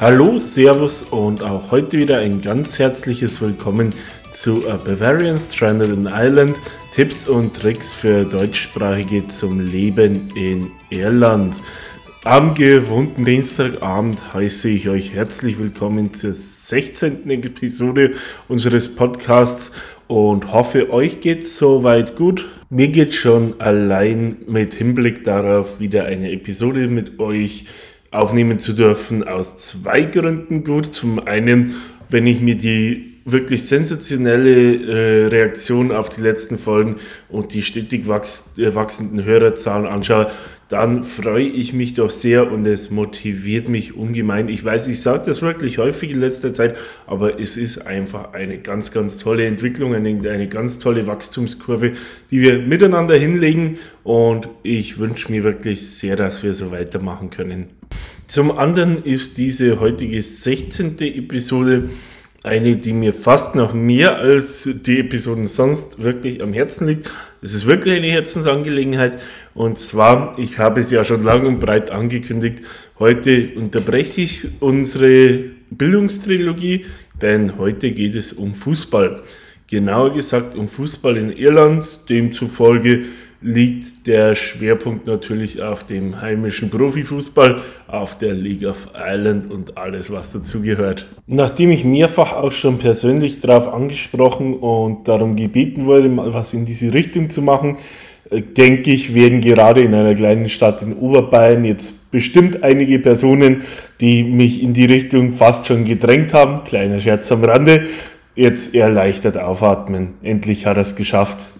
Hallo, Servus und auch heute wieder ein ganz herzliches Willkommen zu A Bavarian Stranded in Ireland. Tipps und Tricks für Deutschsprachige zum Leben in Irland. Am gewohnten Dienstagabend heiße ich euch herzlich willkommen zur 16. Episode unseres Podcasts und hoffe, euch geht's soweit gut. Mir geht's schon allein mit Hinblick darauf, wieder eine Episode mit euch aufnehmen zu dürfen, aus zwei Gründen gut. Zum einen, wenn ich mir die wirklich sensationelle äh, Reaktion auf die letzten Folgen und die stetig wachs äh, wachsenden Hörerzahlen anschaue, dann freue ich mich doch sehr und es motiviert mich ungemein. Ich weiß, ich sage das wirklich häufig in letzter Zeit, aber es ist einfach eine ganz, ganz tolle Entwicklung, eine, eine ganz tolle Wachstumskurve, die wir miteinander hinlegen und ich wünsche mir wirklich sehr, dass wir so weitermachen können. Zum anderen ist diese heutige 16. Episode eine, die mir fast noch mehr als die Episoden sonst wirklich am Herzen liegt. Es ist wirklich eine Herzensangelegenheit. Und zwar, ich habe es ja schon lang und breit angekündigt, heute unterbreche ich unsere Bildungstrilogie, denn heute geht es um Fußball. Genauer gesagt um Fußball in Irland, demzufolge liegt der Schwerpunkt natürlich auf dem heimischen Profifußball, auf der League of Ireland und alles, was dazugehört. Nachdem ich mehrfach auch schon persönlich darauf angesprochen und darum gebeten wurde, mal was in diese Richtung zu machen, äh, denke ich, werden gerade in einer kleinen Stadt in Oberbayern jetzt bestimmt einige Personen, die mich in die Richtung fast schon gedrängt haben, kleiner Scherz am Rande, jetzt erleichtert aufatmen. Endlich hat er es geschafft.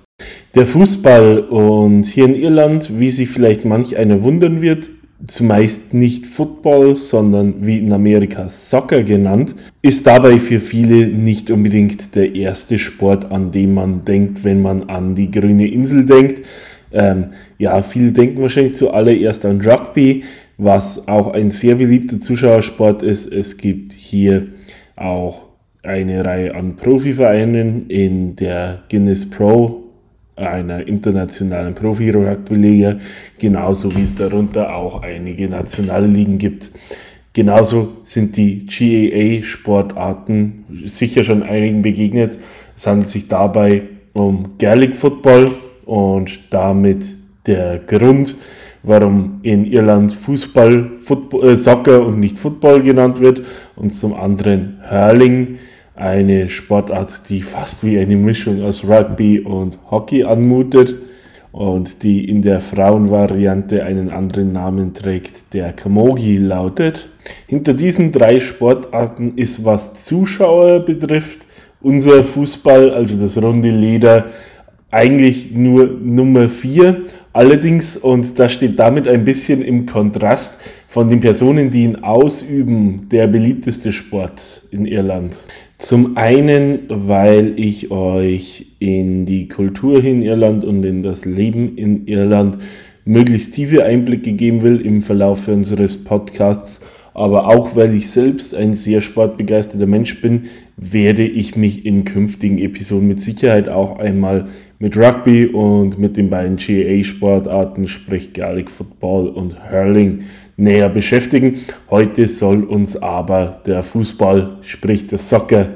Der Fußball und hier in Irland, wie sich vielleicht manch einer wundern wird, zumeist nicht Football, sondern wie in Amerika Soccer genannt, ist dabei für viele nicht unbedingt der erste Sport, an den man denkt, wenn man an die grüne Insel denkt. Ähm, ja, viele denken wahrscheinlich zuallererst an Rugby, was auch ein sehr beliebter Zuschauersport ist. Es gibt hier auch eine Reihe an Profivereinen in der Guinness Pro einer internationalen Profi-Rugby-Liga, genauso wie es darunter auch einige nationale Ligen gibt. Genauso sind die GAA-Sportarten sicher schon einigen begegnet. Es handelt sich dabei um Gaelic Football und damit der Grund, warum in Irland Fußball, Football, äh, Soccer und nicht Football genannt wird und zum anderen Hurling eine Sportart, die fast wie eine Mischung aus Rugby und Hockey anmutet und die in der Frauenvariante einen anderen Namen trägt, der Kamogi lautet. Hinter diesen drei Sportarten ist, was Zuschauer betrifft, unser Fußball, also das runde Leder, eigentlich nur Nummer vier. Allerdings, und das steht damit ein bisschen im Kontrast von den Personen, die ihn ausüben, der beliebteste Sport in Irland. Zum einen, weil ich euch in die Kultur in Irland und in das Leben in Irland möglichst tiefe Einblicke geben will im Verlauf unseres Podcasts, aber auch weil ich selbst ein sehr sportbegeisterter Mensch bin, werde ich mich in künftigen Episoden mit Sicherheit auch einmal mit Rugby und mit den beiden GAA-Sportarten, sprich Gaelic Football und Hurling, näher beschäftigen. Heute soll uns aber der Fußball, sprich das Soccer,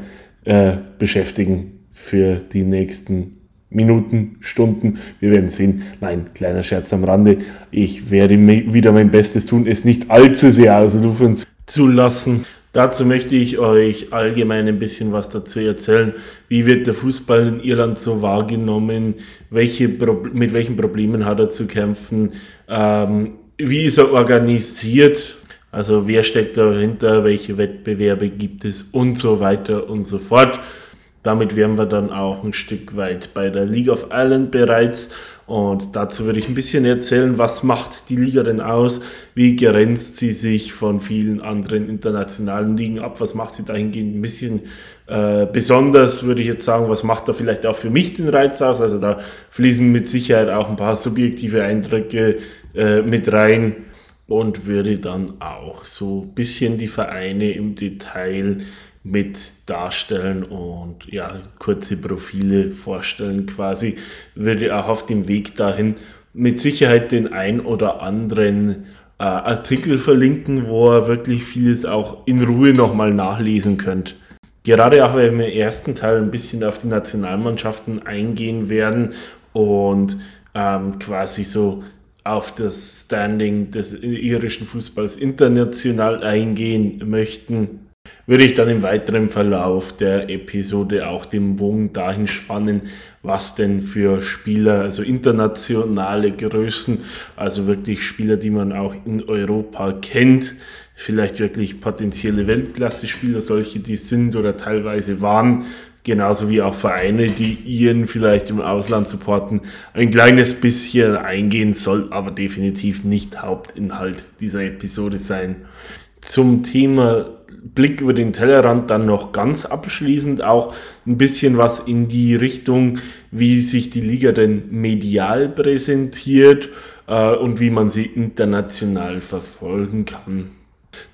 äh, beschäftigen für die nächsten Minuten, Stunden. Wir werden sehen. Nein, kleiner Scherz am Rande. Ich werde wieder mein Bestes tun, es nicht allzu sehr ausrufen zu lassen. Dazu möchte ich euch allgemein ein bisschen was dazu erzählen. Wie wird der Fußball in Irland so wahrgenommen? Welche mit welchen Problemen hat er zu kämpfen? Ähm, wie ist er organisiert? Also wer steckt dahinter, welche Wettbewerbe gibt es und so weiter und so fort. Damit wären wir dann auch ein Stück weit bei der League of Ireland bereits. Und dazu würde ich ein bisschen erzählen, was macht die Liga denn aus? Wie grenzt sie sich von vielen anderen internationalen Ligen ab? Was macht sie dahingehend ein bisschen äh, besonders, würde ich jetzt sagen? Was macht da vielleicht auch für mich den Reiz aus? Also da fließen mit Sicherheit auch ein paar subjektive Eindrücke äh, mit rein und würde dann auch so ein bisschen die Vereine im Detail mit darstellen und ja, kurze Profile vorstellen quasi, würde auch auf dem Weg dahin mit Sicherheit den ein oder anderen äh, Artikel verlinken, wo ihr wirklich vieles auch in Ruhe nochmal nachlesen könnt. Gerade auch, weil wir im ersten Teil ein bisschen auf die Nationalmannschaften eingehen werden und ähm, quasi so auf das Standing des irischen Fußballs international eingehen möchten, würde ich dann im weiteren Verlauf der Episode auch den Bogen dahin spannen, was denn für Spieler, also internationale Größen, also wirklich Spieler, die man auch in Europa kennt, vielleicht wirklich potenzielle Weltklasse-Spieler, solche die sind oder teilweise waren, genauso wie auch Vereine, die ihren vielleicht im Ausland supporten, ein kleines bisschen eingehen soll, aber definitiv nicht Hauptinhalt dieser Episode sein. Zum Thema Blick über den Tellerrand dann noch ganz abschließend auch ein bisschen was in die Richtung, wie sich die Liga denn medial präsentiert äh, und wie man sie international verfolgen kann.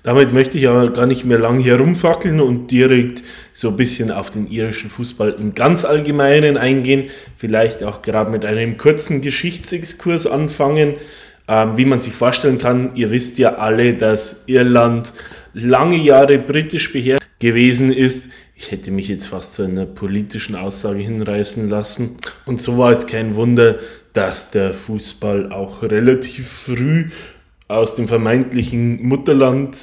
Damit möchte ich aber gar nicht mehr lang herumfackeln und direkt so ein bisschen auf den irischen Fußball im ganz Allgemeinen eingehen. Vielleicht auch gerade mit einem kurzen Geschichtsexkurs anfangen. Ähm, wie man sich vorstellen kann, ihr wisst ja alle, dass Irland lange Jahre britisch beherrscht gewesen ist. Ich hätte mich jetzt fast zu einer politischen Aussage hinreißen lassen. Und so war es kein Wunder, dass der Fußball auch relativ früh aus dem vermeintlichen Mutterland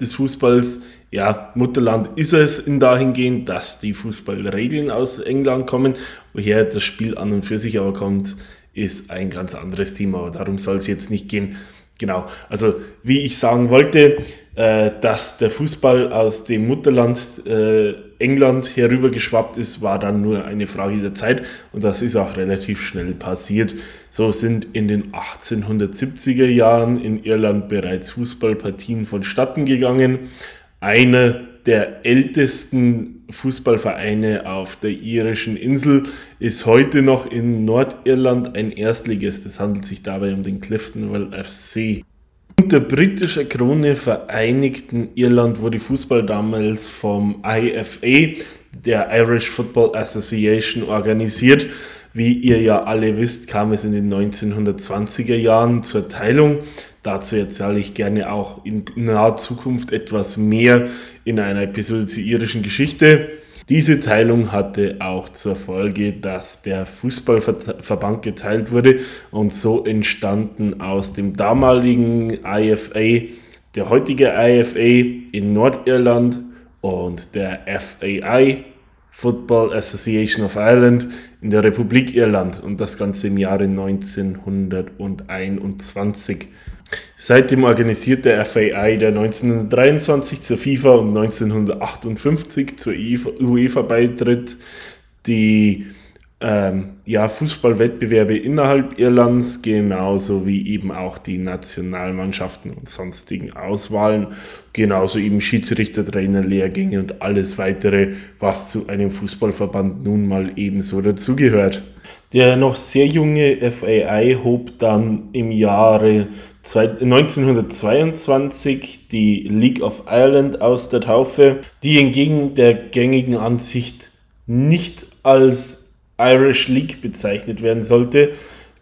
des Fußballs, ja, Mutterland ist es in dahingehend, dass die Fußballregeln aus England kommen, woher das Spiel an und für sich aber kommt, ist ein ganz anderes Thema, aber darum soll es jetzt nicht gehen. Genau, also wie ich sagen wollte, äh, dass der Fußball aus dem Mutterland äh, England herübergeschwappt ist, war dann nur eine Frage der Zeit und das ist auch relativ schnell passiert. So sind in den 1870er Jahren in Irland bereits Fußballpartien vonstatten gegangen. Einer der ältesten Fußballvereine auf der irischen Insel ist heute noch in Nordirland ein Erstligist. Es handelt sich dabei um den Cliftonville FC. Unter britischer Krone vereinigten Irland wurde Fußball damals vom IFA, der Irish Football Association, organisiert. Wie ihr ja alle wisst, kam es in den 1920er Jahren zur Teilung. Dazu erzähle ich gerne auch in naher Zukunft etwas mehr in einer Episode zur irischen Geschichte. Diese Teilung hatte auch zur Folge, dass der Fußballverband geteilt wurde und so entstanden aus dem damaligen IFA der heutige IFA in Nordirland und der FAI Football Association of Ireland in der Republik Irland und das Ganze im Jahre 1921. Seitdem organisiert der FAI, der 1923 zur FIFA und 1958 zur UEFA beitritt, die ähm, ja, Fußballwettbewerbe innerhalb Irlands, genauso wie eben auch die Nationalmannschaften und sonstigen Auswahlen, genauso eben Schiedsrichter, Trainer, Lehrgänge und alles weitere, was zu einem Fußballverband nun mal ebenso dazugehört. Der noch sehr junge FAI hob dann im Jahre 1922 die League of Ireland aus der Taufe, die entgegen der gängigen Ansicht nicht als Irish League bezeichnet werden sollte.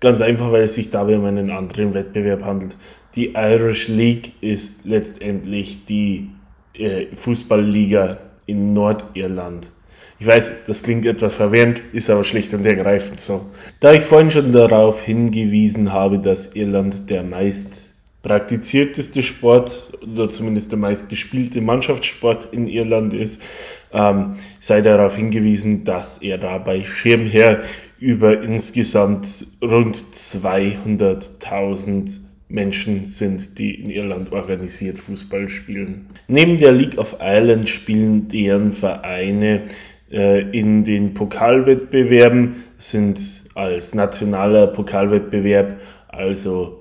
Ganz einfach, weil es sich dabei um einen anderen Wettbewerb handelt. Die Irish League ist letztendlich die äh, Fußballliga in Nordirland. Ich weiß, das klingt etwas verwirrend, ist aber schlicht und ergreifend so. Da ich vorhin schon darauf hingewiesen habe, dass Irland der meist praktizierteste Sport oder zumindest der meistgespielte Mannschaftssport in Irland ist, ähm, sei darauf hingewiesen, dass er dabei Schirmherr über insgesamt rund 200.000 Menschen sind, die in Irland organisiert Fußball spielen. Neben der League of Ireland spielen deren Vereine äh, in den Pokalwettbewerben, sind als nationaler Pokalwettbewerb, also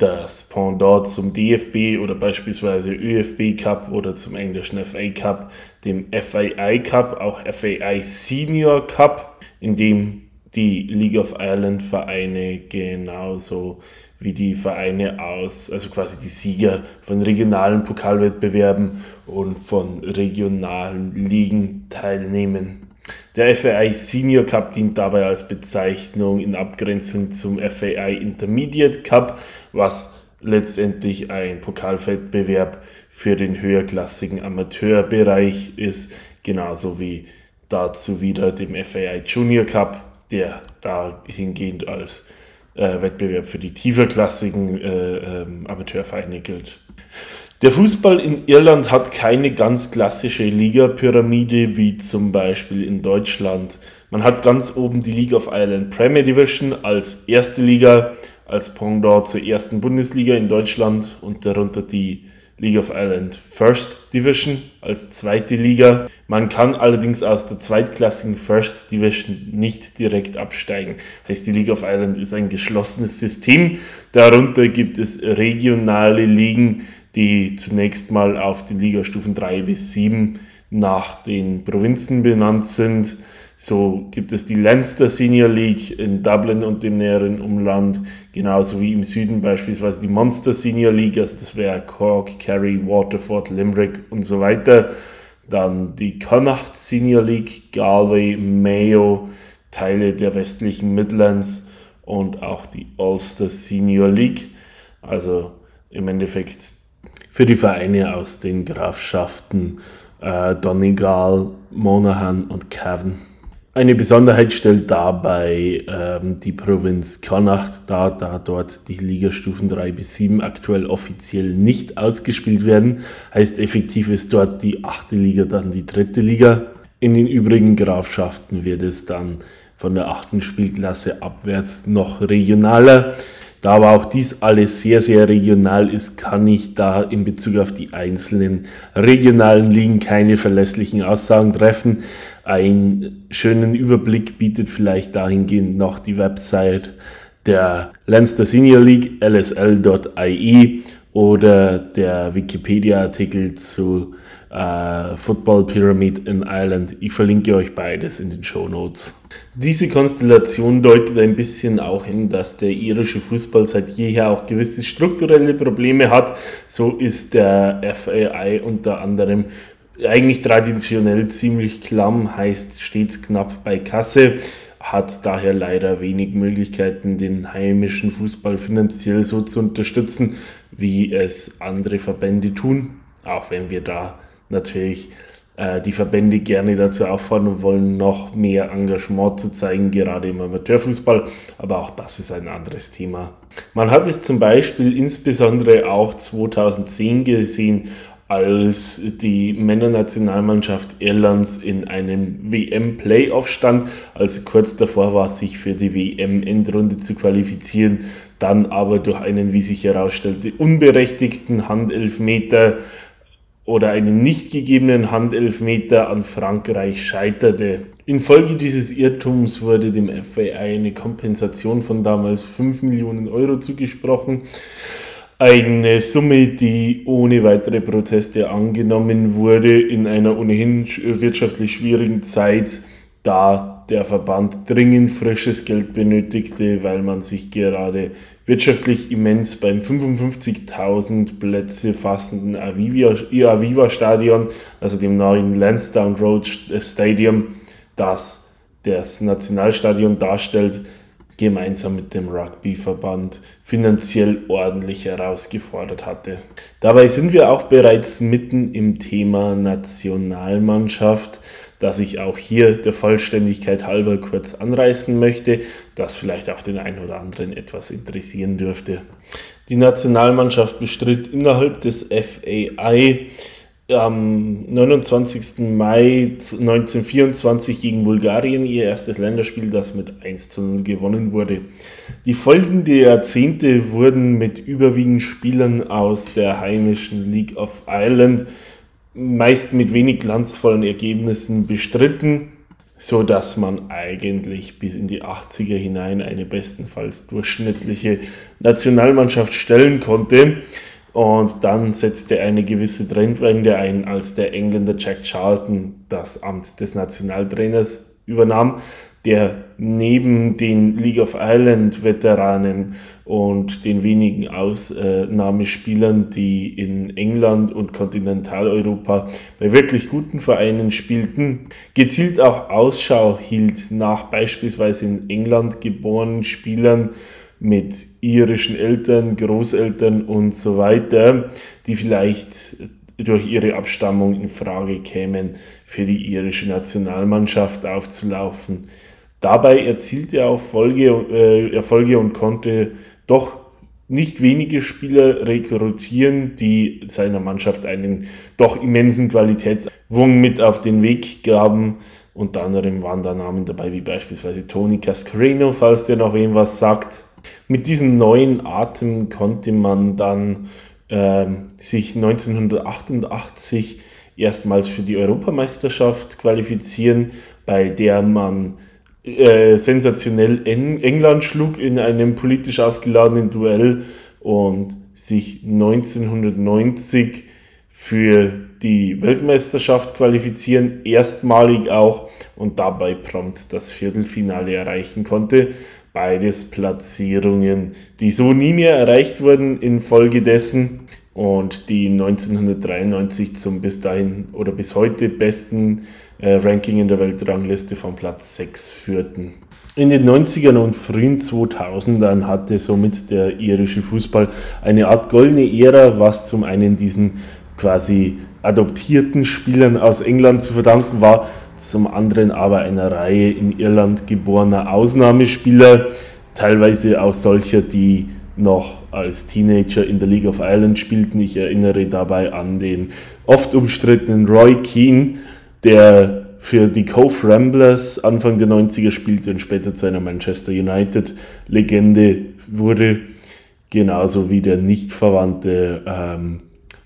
das Pendant zum DFB oder beispielsweise ÖFB Cup oder zum englischen FA Cup, dem FAI Cup, auch FAI Senior Cup, in dem die League of Ireland Vereine genauso wie die Vereine aus, also quasi die Sieger von regionalen Pokalwettbewerben und von regionalen Ligen teilnehmen. Der FAI Senior Cup dient dabei als Bezeichnung in Abgrenzung zum FAI Intermediate Cup, was letztendlich ein Pokalwettbewerb für den höherklassigen Amateurbereich ist, genauso wie dazu wieder dem FAI Junior Cup, der dahingehend als äh, Wettbewerb für die tieferklassigen äh, ähm, Amateurvereine gilt. Der Fußball in Irland hat keine ganz klassische Liga-Pyramide wie zum Beispiel in Deutschland. Man hat ganz oben die League of Ireland Premier Division als erste Liga, als Pendant zur ersten Bundesliga in Deutschland und darunter die League of Ireland First Division als zweite Liga. Man kann allerdings aus der zweitklassigen First Division nicht direkt absteigen. Heißt, die League of Ireland ist ein geschlossenes System. Darunter gibt es regionale Ligen, die zunächst mal auf den Ligastufen 3 bis 7 nach den Provinzen benannt sind. So gibt es die Leinster Senior League in Dublin und dem näheren Umland, genauso wie im Süden beispielsweise die Monster Senior League, also das wäre Cork, Kerry, Waterford, Limerick und so weiter. Dann die Connacht Senior League, Galway, Mayo, Teile der westlichen Midlands und auch die Ulster Senior League. Also im Endeffekt für die Vereine aus den Grafschaften äh, Donegal, Monaghan und Cavan. Eine Besonderheit stellt dabei ähm, die Provinz Connacht dar, da dort die Ligastufen 3 bis 7 aktuell offiziell nicht ausgespielt werden. Heißt effektiv ist dort die achte Liga dann die dritte Liga. In den übrigen Grafschaften wird es dann von der achten Spielklasse abwärts noch regionaler. Da aber auch dies alles sehr, sehr regional ist, kann ich da in Bezug auf die einzelnen regionalen Ligen keine verlässlichen Aussagen treffen. Einen schönen Überblick bietet vielleicht dahingehend noch die Website der Leinster Senior League, lsl.ie oder der Wikipedia-Artikel zu äh, Football Pyramid in Ireland. Ich verlinke euch beides in den Show Notes. Diese Konstellation deutet ein bisschen auch hin, dass der irische Fußball seit jeher auch gewisse strukturelle Probleme hat. So ist der FAI unter anderem eigentlich traditionell ziemlich klamm, heißt stets knapp bei Kasse hat daher leider wenig Möglichkeiten, den heimischen Fußball finanziell so zu unterstützen, wie es andere Verbände tun. Auch wenn wir da natürlich äh, die Verbände gerne dazu auffordern wollen, noch mehr Engagement zu zeigen, gerade im Amateurfußball. Aber auch das ist ein anderes Thema. Man hat es zum Beispiel insbesondere auch 2010 gesehen, als die Männernationalmannschaft Irlands in einem WM-Playoff stand, also kurz davor war, sich für die WM-Endrunde zu qualifizieren, dann aber durch einen, wie sich herausstellte, unberechtigten Handelfmeter oder einen nicht gegebenen Handelfmeter an Frankreich scheiterte. Infolge dieses Irrtums wurde dem FAI eine Kompensation von damals 5 Millionen Euro zugesprochen. Eine Summe, die ohne weitere Proteste angenommen wurde in einer ohnehin wirtschaftlich schwierigen Zeit, da der Verband dringend frisches Geld benötigte, weil man sich gerade wirtschaftlich immens beim 55.000 Plätze fassenden Aviva, Stadion, also dem neuen Lansdowne Road Stadium, das das Nationalstadion darstellt, gemeinsam mit dem Rugbyverband finanziell ordentlich herausgefordert hatte. Dabei sind wir auch bereits mitten im Thema Nationalmannschaft, das ich auch hier der Vollständigkeit halber kurz anreißen möchte, das vielleicht auch den einen oder anderen etwas interessieren dürfte. Die Nationalmannschaft bestritt innerhalb des FAI am 29. Mai 1924 gegen Bulgarien ihr erstes Länderspiel, das mit 1 zu 0 gewonnen wurde. Die folgenden Jahrzehnte wurden mit überwiegend Spielern aus der heimischen League of Ireland, meist mit wenig glanzvollen Ergebnissen bestritten, so dass man eigentlich bis in die 80er hinein eine bestenfalls durchschnittliche Nationalmannschaft stellen konnte. Und dann setzte eine gewisse Trendwende ein, als der Engländer Jack Charlton das Amt des Nationaltrainers übernahm, der neben den League of Ireland Veteranen und den wenigen Ausnahmespielern, die in England und Kontinentaleuropa bei wirklich guten Vereinen spielten, gezielt auch Ausschau hielt nach beispielsweise in England geborenen Spielern, mit irischen Eltern, Großeltern und so weiter, die vielleicht durch ihre Abstammung in Frage kämen, für die irische Nationalmannschaft aufzulaufen. Dabei erzielte er auch Folge, äh, Erfolge und konnte doch nicht wenige Spieler rekrutieren, die seiner Mannschaft einen doch immensen Qualitätswung mit auf den Weg gaben. Unter anderem waren da Namen dabei wie beispielsweise Tony Cascarino, falls der noch wem was sagt. Mit diesem neuen Atem konnte man dann äh, sich 1988 erstmals für die Europameisterschaft qualifizieren, bei der man äh, sensationell England schlug in einem politisch aufgeladenen Duell und sich 1990 für die Weltmeisterschaft qualifizieren, erstmalig auch und dabei prompt das Viertelfinale erreichen konnte. Beides Platzierungen, die so nie mehr erreicht wurden infolgedessen und die 1993 zum bis dahin oder bis heute besten äh, Ranking in der Weltrangliste von Platz 6 führten. In den 90ern und frühen 2000ern hatte somit der irische Fußball eine Art goldene Ära, was zum einen diesen quasi adoptierten Spielern aus England zu verdanken war, zum anderen aber einer Reihe in Irland geborener Ausnahmespieler, teilweise auch solcher, die noch als Teenager in der League of Ireland spielten. Ich erinnere dabei an den oft umstrittenen Roy Keane, der für die Cove Ramblers Anfang der 90er spielte und später zu einer Manchester United-Legende wurde. Genauso wie der nicht verwandte ähm,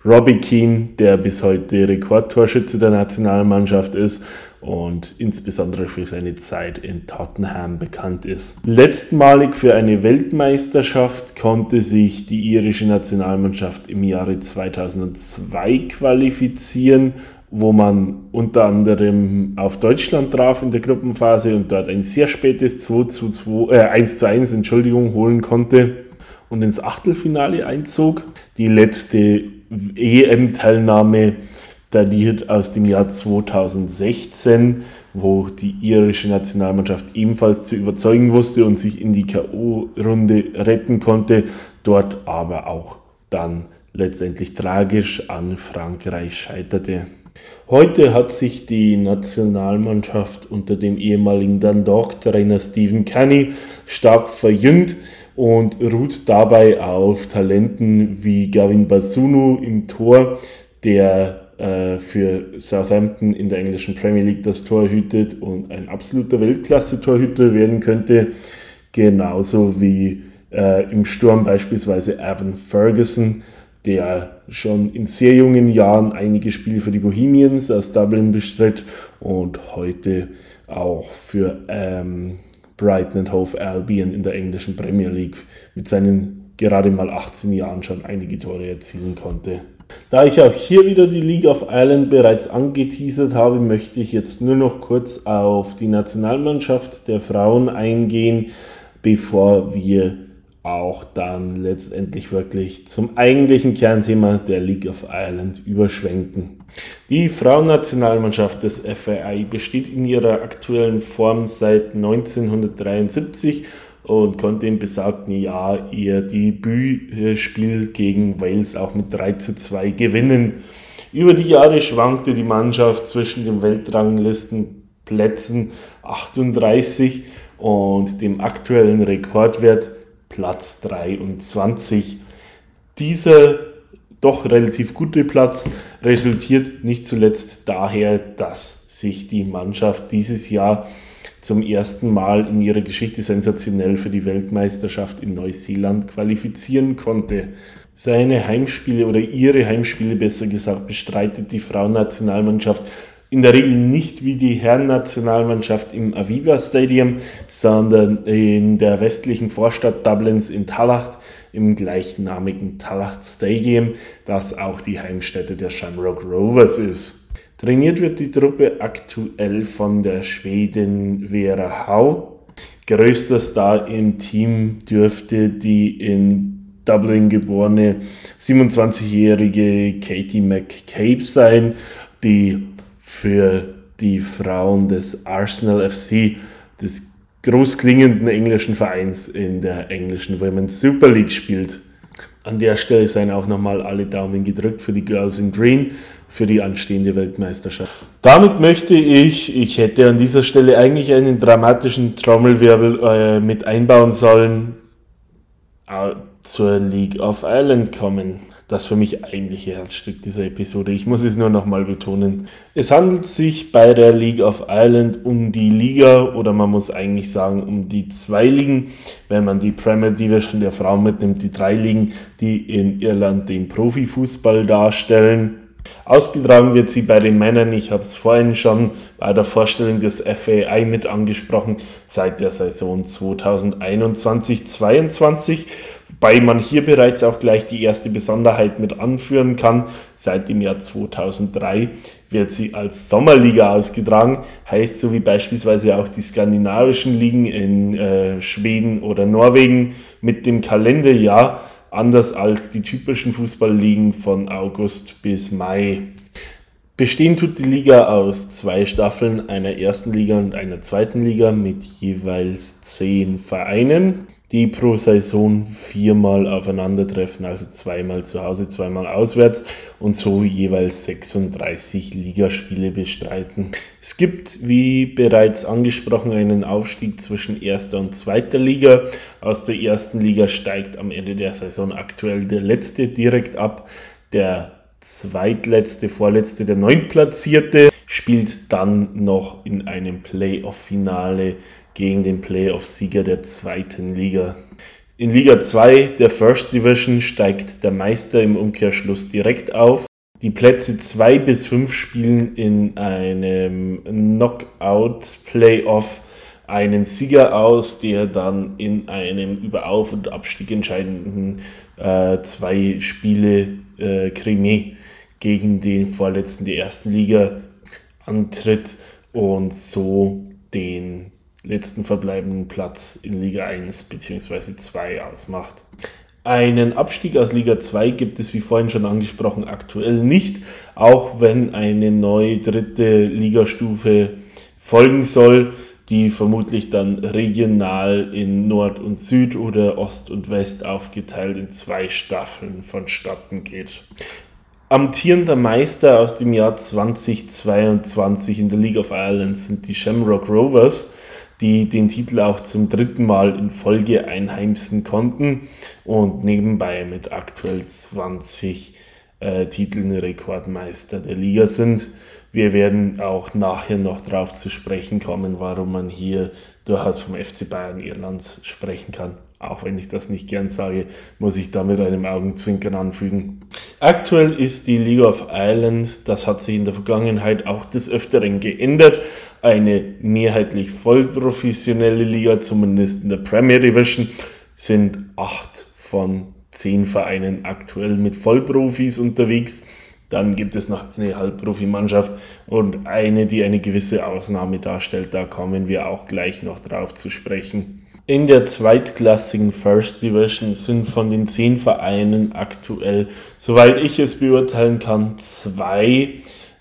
Robbie Keane, der bis heute Rekordtorschütze der Nationalmannschaft ist und insbesondere für seine Zeit in Tottenham bekannt ist. Letztmalig für eine Weltmeisterschaft konnte sich die irische Nationalmannschaft im Jahre 2002 qualifizieren, wo man unter anderem auf Deutschland traf in der Gruppenphase und dort ein sehr spätes 2 zu 2, äh, 1 zu 1 Entschuldigung, holen konnte und ins Achtelfinale einzog. Die letzte EM-Teilnahme datiert aus dem Jahr 2016, wo die irische Nationalmannschaft ebenfalls zu überzeugen wusste und sich in die KO-Runde retten konnte, dort aber auch dann letztendlich tragisch an Frankreich scheiterte. Heute hat sich die Nationalmannschaft unter dem ehemaligen Dundalk-Trainer Stephen Kenny stark verjüngt und ruht dabei auf Talenten wie Gavin Basunu im Tor, der äh, für Southampton in der englischen Premier League das Tor hütet und ein absoluter Weltklasse-Torhüter werden könnte, genauso wie äh, im Sturm beispielsweise Evan Ferguson, der schon in sehr jungen Jahren einige Spiele für die Bohemians aus Dublin bestritt und heute auch für ähm, Brighton and Hove Albion in der englischen Premier League mit seinen gerade mal 18 Jahren schon einige Tore erzielen konnte. Da ich auch hier wieder die League of Ireland bereits angeteasert habe, möchte ich jetzt nur noch kurz auf die Nationalmannschaft der Frauen eingehen, bevor wir auch dann letztendlich wirklich zum eigentlichen Kernthema der League of Ireland überschwenken. Die Frauennationalmannschaft des FAI besteht in ihrer aktuellen Form seit 1973 und konnte im besagten Jahr ihr Debütspiel gegen Wales auch mit 3 zu 2 gewinnen. Über die Jahre schwankte die Mannschaft zwischen den Weltranglistenplätzen 38 und dem aktuellen Rekordwert Platz 23. Dieser doch relativ gute Platz resultiert nicht zuletzt daher, dass sich die Mannschaft dieses Jahr zum ersten Mal in ihrer Geschichte sensationell für die Weltmeisterschaft in Neuseeland qualifizieren konnte. Seine Heimspiele oder ihre Heimspiele besser gesagt bestreitet die Frauennationalmannschaft in der Regel nicht wie die Herrennationalmannschaft im Aviva Stadium, sondern in der westlichen Vorstadt Dublins in Tallaght im gleichnamigen Tallaght Stadium, das auch die Heimstätte der Shamrock Rovers ist. Trainiert wird die Truppe aktuell von der Schwedin Vera Hau. Größter Star im Team dürfte die in Dublin geborene 27-jährige Katie McCabe sein, die für die Frauen des Arsenal FC das großklingenden englischen Vereins in der englischen Women's Super League spielt. An der Stelle seien auch nochmal alle Daumen gedrückt für die Girls in Green für die anstehende Weltmeisterschaft. Damit möchte ich, ich hätte an dieser Stelle eigentlich einen dramatischen Trommelwirbel äh, mit einbauen sollen, äh, zur League of Ireland kommen. Das für mich eigentliche Herzstück dieser Episode. Ich muss es nur nochmal betonen. Es handelt sich bei der League of Ireland um die Liga oder man muss eigentlich sagen um die zwei Ligen, wenn man die Premier Division der Frauen mitnimmt, die drei Ligen, die in Irland den Profifußball darstellen. Ausgetragen wird sie bei den Männern, ich habe es vorhin schon bei der Vorstellung des FAI mit angesprochen, seit der Saison 2021-22 Wobei man hier bereits auch gleich die erste Besonderheit mit anführen kann. Seit dem Jahr 2003 wird sie als Sommerliga ausgetragen. Heißt so wie beispielsweise auch die skandinavischen Ligen in äh, Schweden oder Norwegen mit dem Kalenderjahr. Anders als die typischen Fußballligen von August bis Mai. Bestehen tut die Liga aus zwei Staffeln, einer ersten Liga und einer zweiten Liga mit jeweils zehn Vereinen die pro Saison viermal aufeinandertreffen, also zweimal zu Hause, zweimal auswärts und so jeweils 36 Ligaspiele bestreiten. Es gibt, wie bereits angesprochen, einen Aufstieg zwischen erster und zweiter Liga. Aus der ersten Liga steigt am Ende der Saison aktuell der letzte direkt ab. Der zweitletzte, vorletzte, der neuntplatzierte spielt dann noch in einem Playoff-Finale gegen den Playoff-Sieger der zweiten Liga. In Liga 2 der First Division steigt der Meister im Umkehrschluss direkt auf. Die Plätze 2 bis 5 spielen in einem Knockout-Playoff einen Sieger aus, der dann in einem über Auf- und Abstieg entscheidenden äh, zwei Spiele äh, Krimi gegen den Vorletzten der ersten Liga antritt und so den letzten verbleibenden Platz in Liga 1 bzw. 2 ausmacht. Einen Abstieg aus Liga 2 gibt es, wie vorhin schon angesprochen, aktuell nicht, auch wenn eine neue dritte Ligastufe folgen soll, die vermutlich dann regional in Nord und Süd oder Ost und West aufgeteilt in zwei Staffeln vonstatten geht. Amtierender Meister aus dem Jahr 2022 in der League of Ireland sind die Shamrock Rovers die den Titel auch zum dritten Mal in Folge einheimsen konnten und nebenbei mit aktuell 20 äh, Titeln Rekordmeister der Liga sind. Wir werden auch nachher noch darauf zu sprechen kommen, warum man hier durchaus vom FC Bayern Irlands sprechen kann. Auch wenn ich das nicht gern sage, muss ich da mit einem Augenzwinkern anfügen. Aktuell ist die League of Ireland, das hat sich in der Vergangenheit auch des Öfteren geändert, eine mehrheitlich vollprofessionelle Liga, zumindest in der Premier Division, sind acht von zehn Vereinen aktuell mit Vollprofis unterwegs. Dann gibt es noch eine Halbprofimannschaft und eine, die eine gewisse Ausnahme darstellt. Da kommen wir auch gleich noch drauf zu sprechen. In der zweitklassigen First Division sind von den zehn Vereinen aktuell, soweit ich es beurteilen kann, zwei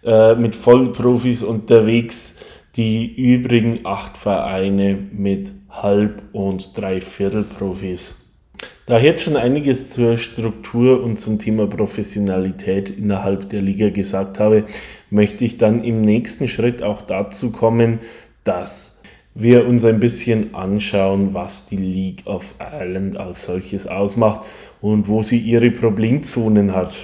äh, mit Vollprofis unterwegs. Die übrigen acht Vereine mit Halb- und Dreiviertelprofis. Da ich jetzt schon einiges zur Struktur und zum Thema Professionalität innerhalb der Liga gesagt habe, möchte ich dann im nächsten Schritt auch dazu kommen, dass wir uns ein bisschen anschauen, was die League of Ireland als solches ausmacht und wo sie ihre Problemzonen hat.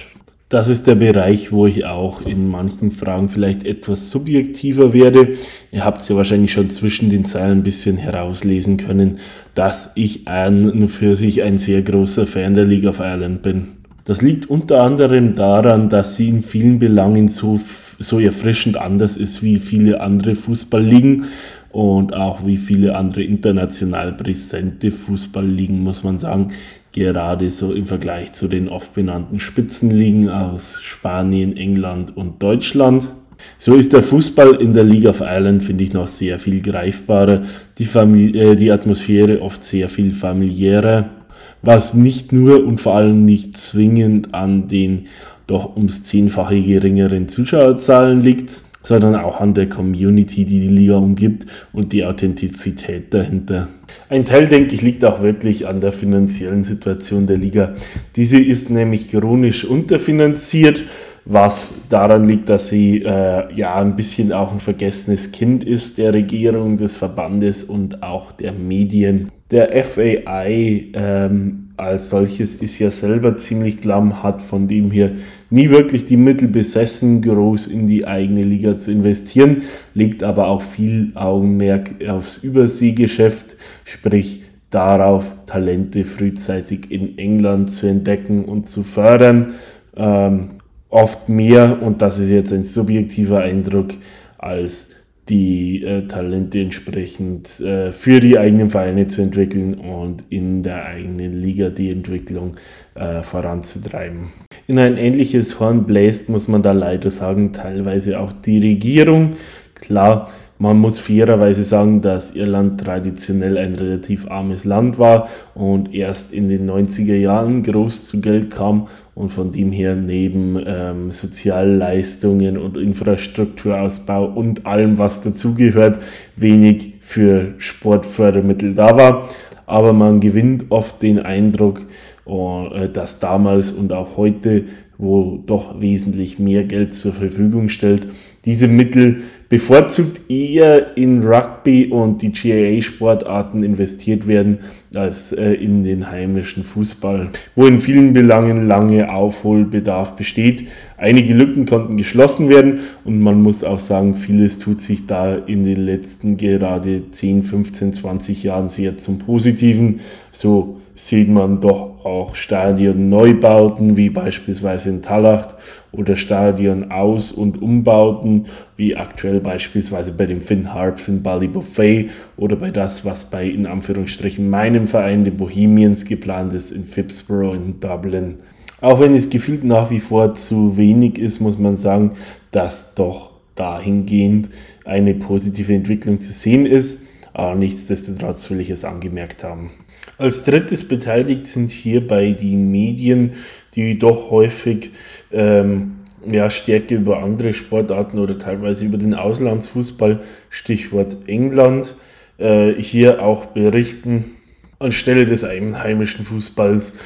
Das ist der Bereich, wo ich auch in manchen Fragen vielleicht etwas subjektiver werde. Ihr habt es ja wahrscheinlich schon zwischen den Zeilen ein bisschen herauslesen können, dass ich an für sich ein sehr großer Fan der League of Ireland bin. Das liegt unter anderem daran, dass sie in vielen Belangen so, so erfrischend anders ist wie viele andere Fußballligen und auch wie viele andere international präsente Fußballligen, muss man sagen, gerade so im Vergleich zu den oft benannten Spitzenligen aus Spanien, England und Deutschland. So ist der Fußball in der League of Ireland, finde ich, noch sehr viel greifbarer, die, Familie, äh, die Atmosphäre oft sehr viel familiärer, was nicht nur und vor allem nicht zwingend an den doch ums Zehnfache geringeren Zuschauerzahlen liegt, sondern auch an der Community, die die Liga umgibt und die Authentizität dahinter. Ein Teil, denke ich, liegt auch wirklich an der finanziellen Situation der Liga. Diese ist nämlich chronisch unterfinanziert, was daran liegt, dass sie äh, ja ein bisschen auch ein vergessenes Kind ist der Regierung, des Verbandes und auch der Medien. Der FAI ähm, als solches ist ja selber ziemlich klamm, hat von dem her nie wirklich die Mittel besessen, groß in die eigene Liga zu investieren, legt aber auch viel Augenmerk aufs Überseegeschäft, sprich darauf, Talente frühzeitig in England zu entdecken und zu fördern. Ähm, oft mehr, und das ist jetzt ein subjektiver Eindruck, als die äh, Talente entsprechend äh, für die eigenen Vereine zu entwickeln und in der eigenen Liga die Entwicklung äh, voranzutreiben. In ein ähnliches Horn bläst, muss man da leider sagen, teilweise auch die Regierung. Klar, man muss fairerweise sagen, dass Irland traditionell ein relativ armes Land war und erst in den 90er Jahren groß zu Geld kam und von dem her neben ähm, Sozialleistungen und Infrastrukturausbau und allem, was dazugehört, wenig für Sportfördermittel da war. Aber man gewinnt oft den Eindruck, äh, dass damals und auch heute, wo doch wesentlich mehr Geld zur Verfügung stellt, diese Mittel bevorzugt eher in Rugby und die GAA-Sportarten investiert werden als äh, in den heimischen Fußball, wo in vielen Belangen lange Aufholbedarf besteht. Einige Lücken konnten geschlossen werden und man muss auch sagen, vieles tut sich da in den letzten gerade 10, 15, 20 Jahren sehr zum Positiven. So sieht man doch auch Stadionneubauten wie beispielsweise in Tallacht oder Stadionaus- und Umbauten wie aktuell beispielsweise bei den Finn Harps in Bali Buffet oder bei das, was bei in Anführungsstrichen meinem Verein, den Bohemians, geplant ist in Phipsborough in Dublin. Auch wenn es gefühlt nach wie vor zu wenig ist, muss man sagen, dass doch dahingehend eine positive Entwicklung zu sehen ist. Aber nichtsdestotrotz will ich es angemerkt haben. Als drittes beteiligt sind hierbei die Medien, die doch häufig ähm, ja, Stärke über andere Sportarten oder teilweise über den Auslandsfußball, Stichwort England, äh, hier auch berichten. Anstelle des einheimischen Fußballs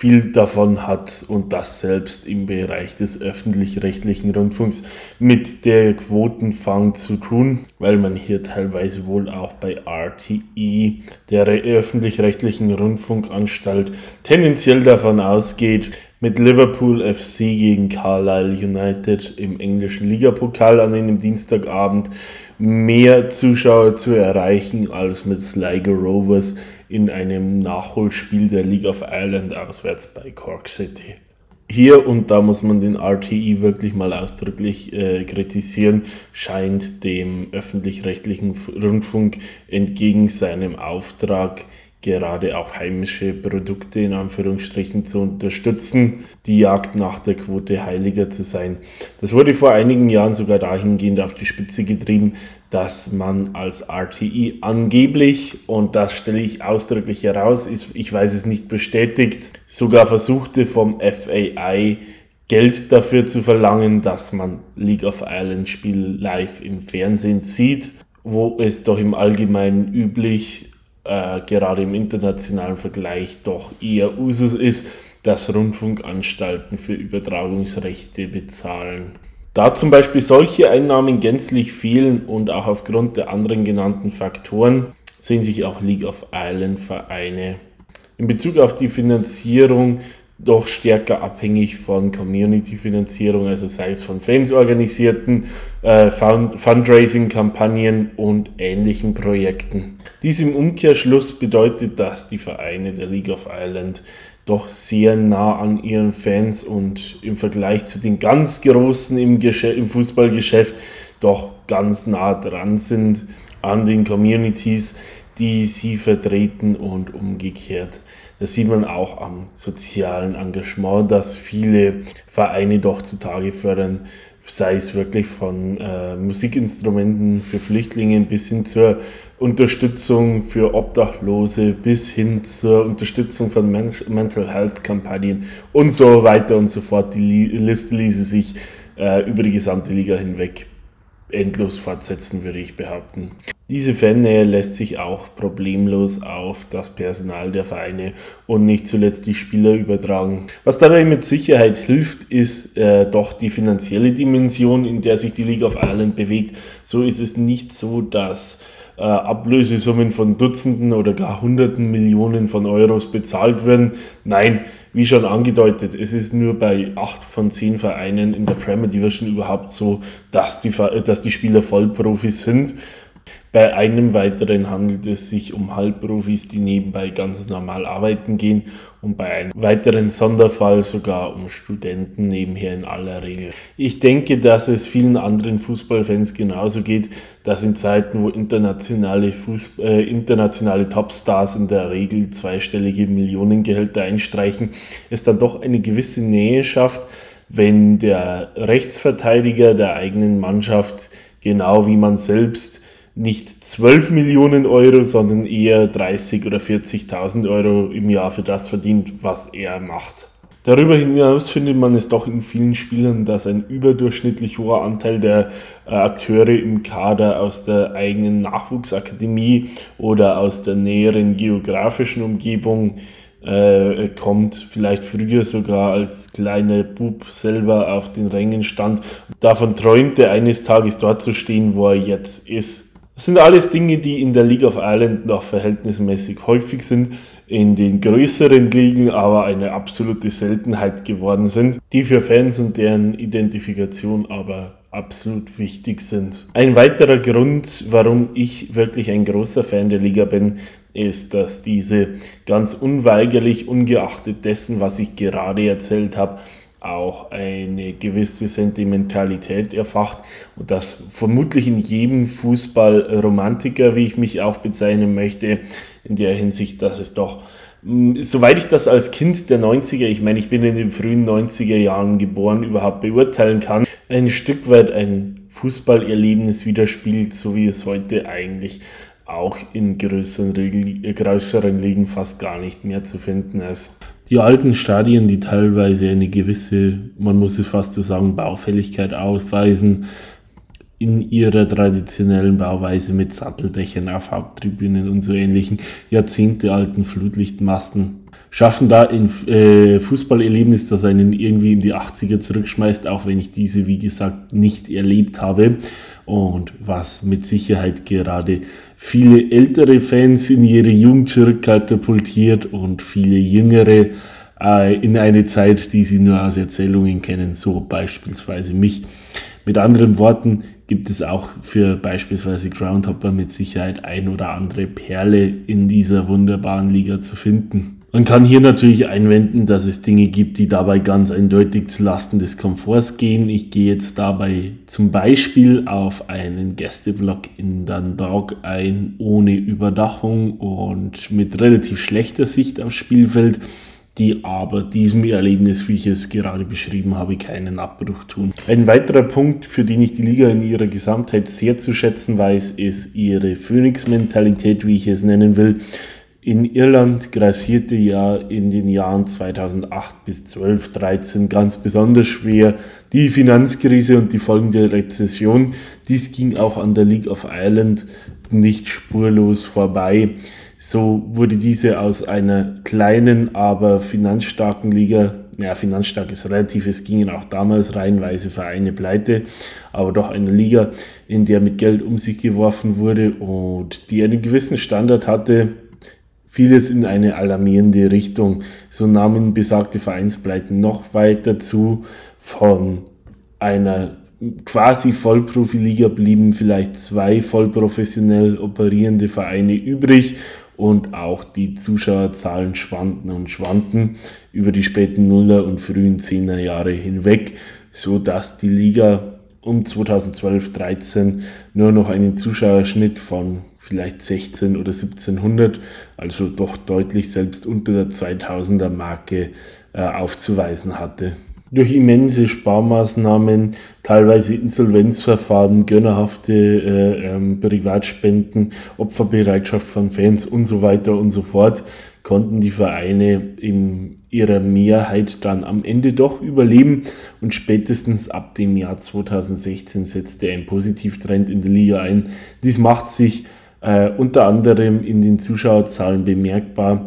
viel davon hat und das selbst im Bereich des öffentlich-rechtlichen Rundfunks mit der Quotenfang zu tun, weil man hier teilweise wohl auch bei RTE, der öffentlich-rechtlichen Rundfunkanstalt, tendenziell davon ausgeht, mit Liverpool FC gegen Carlisle United im englischen Ligapokal an einem Dienstagabend mehr Zuschauer zu erreichen als mit Sligo Rovers in einem Nachholspiel der League of Ireland auswärts bei Cork City. Hier, und da muss man den RTI wirklich mal ausdrücklich äh, kritisieren, scheint dem öffentlich-rechtlichen Rundfunk entgegen seinem Auftrag gerade auch heimische Produkte in Anführungsstrichen zu unterstützen, die Jagd nach der Quote heiliger zu sein. Das wurde vor einigen Jahren sogar dahingehend auf die Spitze getrieben, dass man als RTI angeblich, und das stelle ich ausdrücklich heraus, ist, ich weiß es nicht bestätigt, sogar versuchte vom FAI Geld dafür zu verlangen, dass man League of Ireland Spiel live im Fernsehen sieht, wo es doch im Allgemeinen üblich äh, gerade im internationalen Vergleich doch eher Usus ist, dass Rundfunkanstalten für Übertragungsrechte bezahlen. Da zum Beispiel solche Einnahmen gänzlich fehlen und auch aufgrund der anderen genannten Faktoren sehen sich auch League of Island Vereine in Bezug auf die Finanzierung doch stärker abhängig von Community-Finanzierung, also sei es von Fans organisierten äh, Fund Fundraising-Kampagnen und ähnlichen Projekten. Dies im Umkehrschluss bedeutet, dass die Vereine der League of Ireland doch sehr nah an ihren Fans und im Vergleich zu den ganz Großen im, im Fußballgeschäft doch ganz nah dran sind an den Communities, die sie vertreten und umgekehrt. Das sieht man auch am sozialen Engagement, das viele Vereine doch zutage fördern, sei es wirklich von äh, Musikinstrumenten für Flüchtlinge bis hin zur Unterstützung für Obdachlose bis hin zur Unterstützung von Men Mental Health Kampagnen und so weiter und so fort. Die Liste ließe sich äh, über die gesamte Liga hinweg endlos fortsetzen, würde ich behaupten. Diese Fannähe lässt sich auch problemlos auf das Personal der Vereine und nicht zuletzt die Spieler übertragen. Was dabei mit Sicherheit hilft, ist äh, doch die finanzielle Dimension, in der sich die League of Ireland bewegt. So ist es nicht so, dass äh, Ablösesummen von Dutzenden oder gar Hunderten Millionen von Euros bezahlt werden. Nein, wie schon angedeutet, es ist nur bei acht von zehn Vereinen in der Premier Division überhaupt so, dass die, dass die Spieler Vollprofis sind. Bei einem weiteren handelt es sich um Halbprofis, die nebenbei ganz normal arbeiten gehen und bei einem weiteren Sonderfall sogar um Studenten nebenher in aller Regel. Ich denke, dass es vielen anderen Fußballfans genauso geht, dass in Zeiten, wo internationale, Fußball, äh, internationale Topstars in der Regel zweistellige Millionengehälter einstreichen, es dann doch eine gewisse Nähe schafft, wenn der Rechtsverteidiger der eigenen Mannschaft genau wie man selbst nicht 12 Millionen Euro, sondern eher 30 oder 40.000 Euro im Jahr für das verdient, was er macht. Darüber hinaus findet man es doch in vielen Spielern, dass ein überdurchschnittlich hoher Anteil der äh, Akteure im Kader aus der eigenen Nachwuchsakademie oder aus der näheren geografischen Umgebung äh, kommt, vielleicht früher sogar als kleiner Bub selber auf den Rängen stand. Davon träumte eines Tages dort zu stehen, wo er jetzt ist. Das sind alles Dinge, die in der League of Ireland noch verhältnismäßig häufig sind, in den größeren Ligen aber eine absolute Seltenheit geworden sind, die für Fans und deren Identifikation aber absolut wichtig sind. Ein weiterer Grund, warum ich wirklich ein großer Fan der Liga bin, ist, dass diese ganz unweigerlich, ungeachtet dessen, was ich gerade erzählt habe, auch eine gewisse Sentimentalität erfacht und das vermutlich in jedem Fußballromantiker, wie ich mich auch bezeichnen möchte, in der Hinsicht, dass es doch, hm, soweit ich das als Kind der 90er, ich meine, ich bin in den frühen 90er Jahren geboren, überhaupt beurteilen kann, ein Stück weit ein Fußballerlebnis widerspiegelt, so wie es heute eigentlich auch in größeren, größeren Ligen fast gar nicht mehr zu finden ist die alten Stadien, die teilweise eine gewisse, man muss es fast so sagen, Baufälligkeit aufweisen, in ihrer traditionellen Bauweise mit Satteldächern auf Haupttribünen und so ähnlichen jahrzehntealten Flutlichtmasten schaffen da ein äh, Fußballerlebnis, das einen irgendwie in die 80er zurückschmeißt, auch wenn ich diese, wie gesagt, nicht erlebt habe. Und was mit Sicherheit gerade viele ältere Fans in ihre Jugend zurückkatapultiert und viele jüngere äh, in eine Zeit, die sie nur aus Erzählungen kennen, so beispielsweise mich. Mit anderen Worten gibt es auch für beispielsweise Groundhopper mit Sicherheit ein oder andere Perle in dieser wunderbaren Liga zu finden. Man kann hier natürlich einwenden, dass es Dinge gibt, die dabei ganz eindeutig zu Lasten des Komforts gehen. Ich gehe jetzt dabei zum Beispiel auf einen Gästeblock in Dundalk ein, ohne Überdachung und mit relativ schlechter Sicht aufs Spielfeld, die aber diesem Erlebnis, wie ich es gerade beschrieben habe, keinen Abbruch tun. Ein weiterer Punkt, für den ich die Liga in ihrer Gesamtheit sehr zu schätzen weiß, ist ihre Phoenix-Mentalität, wie ich es nennen will. In Irland grassierte ja in den Jahren 2008 bis 12, 13 ganz besonders schwer die Finanzkrise und die folgende Rezession. Dies ging auch an der League of Ireland nicht spurlos vorbei. So wurde diese aus einer kleinen, aber finanzstarken Liga, ja, finanzstark ist relativ, es gingen auch damals reihenweise Vereine pleite, aber doch eine Liga, in der mit Geld um sich geworfen wurde und die einen gewissen Standard hatte, vieles in eine alarmierende Richtung. So nahmen besagte Vereinspleiten noch weiter zu. Von einer quasi Vollprofiliga blieben vielleicht zwei vollprofessionell operierende Vereine übrig und auch die Zuschauerzahlen schwanden und schwanden über die späten Nuller und frühen Zehner Jahre hinweg, so dass die Liga um 2012, 13 nur noch einen Zuschauerschnitt von vielleicht 16 oder 1700, also doch deutlich selbst unter der 2000er Marke äh, aufzuweisen hatte. Durch immense Sparmaßnahmen, teilweise Insolvenzverfahren, gönnerhafte äh, ähm, Privatspenden, Opferbereitschaft von Fans und so weiter und so fort, konnten die Vereine in ihrer Mehrheit dann am Ende doch überleben und spätestens ab dem Jahr 2016 setzte ein Positivtrend in der Liga ein. Dies macht sich äh, unter anderem in den Zuschauerzahlen bemerkbar,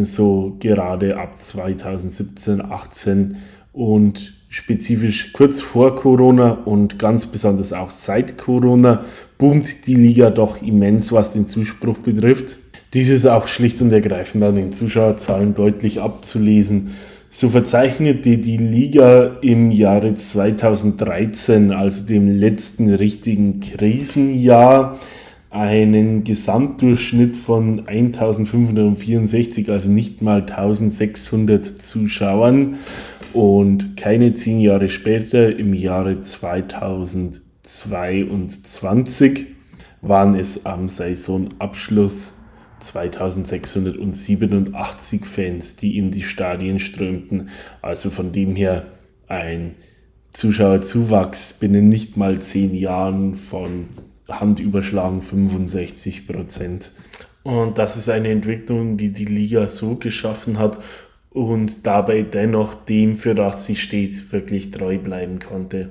so gerade ab 2017, 18 und spezifisch kurz vor Corona und ganz besonders auch seit Corona boomt die Liga doch immens, was den Zuspruch betrifft. Dies ist auch schlicht und ergreifend an den Zuschauerzahlen deutlich abzulesen. So verzeichnete die Liga im Jahre 2013, also dem letzten richtigen Krisenjahr, einen Gesamtdurchschnitt von 1564, also nicht mal 1600 Zuschauern. Und keine zehn Jahre später, im Jahre 2022, waren es am Saisonabschluss 2687 Fans, die in die Stadien strömten. Also von dem her ein Zuschauerzuwachs binnen nicht mal zehn Jahren von Handüberschlagen 65 Prozent. Und das ist eine Entwicklung, die die Liga so geschaffen hat und dabei dennoch dem, für das sie steht, wirklich treu bleiben konnte.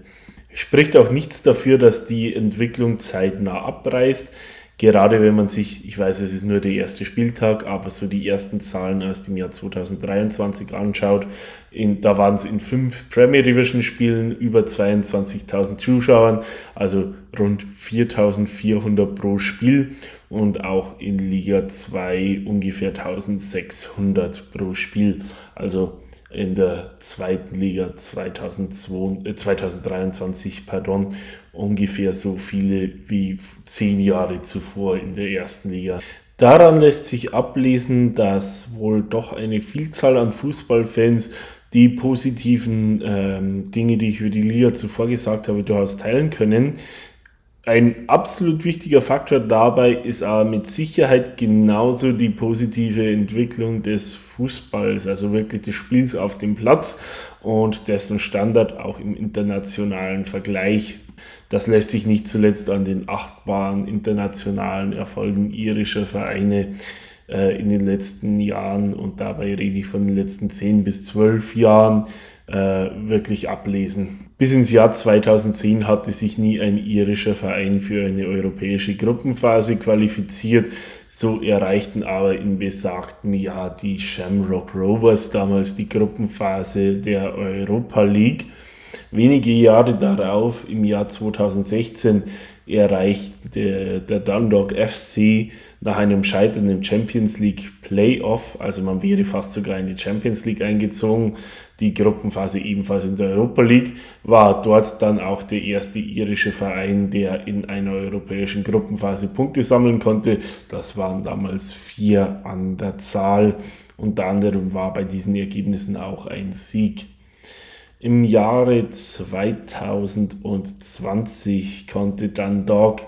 Spricht auch nichts dafür, dass die Entwicklung zeitnah abreißt. Gerade wenn man sich, ich weiß, es ist nur der erste Spieltag, aber so die ersten Zahlen aus dem Jahr 2023 anschaut, in, da waren es in fünf Premier Division Spielen über 22.000 Zuschauern, also rund 4.400 pro Spiel und auch in Liga 2 ungefähr 1.600 pro Spiel. Also in der zweiten Liga 2002, äh 2023 pardon, ungefähr so viele wie zehn Jahre zuvor in der ersten Liga. Daran lässt sich ablesen, dass wohl doch eine Vielzahl an Fußballfans die positiven ähm, Dinge, die ich für die Liga zuvor gesagt habe, durchaus teilen können. Ein absolut wichtiger Faktor dabei ist aber mit Sicherheit genauso die positive Entwicklung des Fußballs, also wirklich des Spiels auf dem Platz und dessen Standard auch im internationalen Vergleich. Das lässt sich nicht zuletzt an den achtbaren internationalen Erfolgen irischer Vereine äh, in den letzten Jahren und dabei rede ich von den letzten 10 bis 12 Jahren äh, wirklich ablesen. Bis ins Jahr 2010 hatte sich nie ein irischer Verein für eine europäische Gruppenphase qualifiziert. So erreichten aber im besagten Jahr die Shamrock Rovers damals die Gruppenphase der Europa League. Wenige Jahre darauf, im Jahr 2016, erreichte der Dundalk FC nach einem Scheitern im Champions League Playoff, also man wäre fast sogar in die Champions League eingezogen, die Gruppenphase ebenfalls in der Europa League, war dort dann auch der erste irische Verein, der in einer europäischen Gruppenphase Punkte sammeln konnte. Das waren damals vier an der Zahl. Unter anderem war bei diesen Ergebnissen auch ein Sieg im Jahre 2020 konnte dann Dog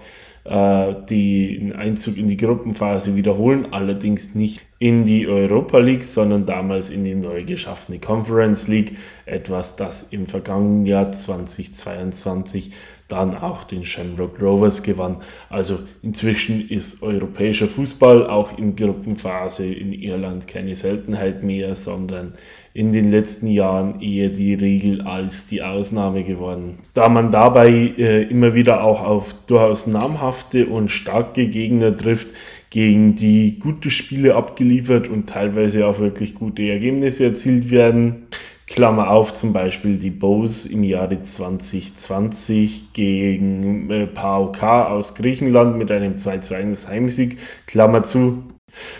äh, den Einzug in die Gruppenphase wiederholen, allerdings nicht in die Europa League, sondern damals in die neu geschaffene Conference League, etwas das im vergangenen Jahr 2022 dann auch den Shamrock Rovers gewann. Also inzwischen ist europäischer Fußball auch in Gruppenphase in Irland keine Seltenheit mehr, sondern in den letzten Jahren eher die Regel als die Ausnahme geworden. Da man dabei äh, immer wieder auch auf durchaus namhafte und starke Gegner trifft, gegen die gute Spiele abgeliefert und teilweise auch wirklich gute Ergebnisse erzielt werden, Klammer auf, zum Beispiel die Bose im Jahre 2020 gegen äh, PAOK aus Griechenland mit einem 2 zu 1 Heimsieg, Klammer zu,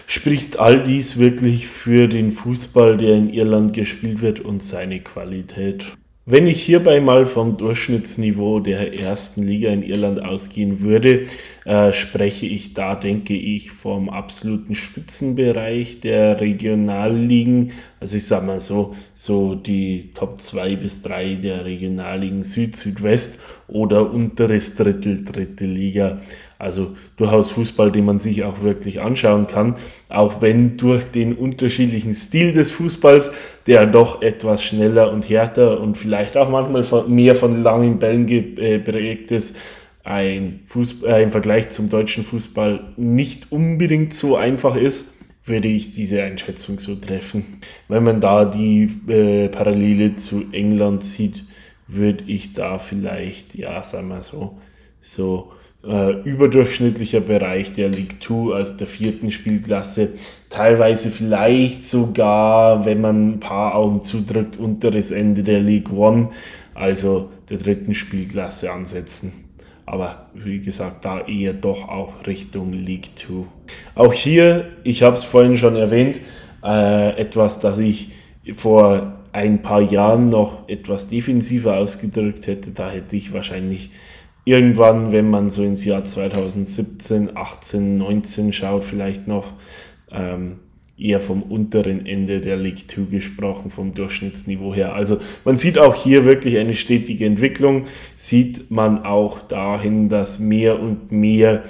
spricht all dies wirklich für den Fußball, der in Irland gespielt wird und seine Qualität. Wenn ich hierbei mal vom Durchschnittsniveau der ersten Liga in Irland ausgehen würde, äh, spreche ich da, denke ich, vom absoluten Spitzenbereich der Regionalligen. Also ich sage mal so, so die Top 2 bis 3 der Regionalligen Süd, Südwest oder unteres Drittel, dritte Liga. Also durchaus Fußball, den man sich auch wirklich anschauen kann, auch wenn durch den unterschiedlichen Stil des Fußballs, der doch etwas schneller und härter und vielleicht auch manchmal mehr von langen Bällen geprägt ist, ein, Fußball, äh, im Vergleich zum deutschen Fußball nicht unbedingt so einfach ist. Würde ich diese Einschätzung so treffen. Wenn man da die äh, Parallele zu England sieht, würde ich da vielleicht, ja, sagen wir so, so äh, überdurchschnittlicher Bereich der League 2, also der vierten Spielklasse, teilweise vielleicht sogar, wenn man ein paar Augen zudrückt, unteres Ende der League 1, also der dritten Spielklasse ansetzen. Aber wie gesagt, da eher doch auch Richtung League 2. Auch hier, ich habe es vorhin schon erwähnt, äh, etwas, das ich vor ein paar Jahren noch etwas defensiver ausgedrückt hätte. Da hätte ich wahrscheinlich irgendwann, wenn man so ins Jahr 2017, 18, 19 schaut, vielleicht noch ähm, eher vom unteren Ende der League 2 gesprochen, vom Durchschnittsniveau her. Also man sieht auch hier wirklich eine stetige Entwicklung, sieht man auch dahin, dass mehr und mehr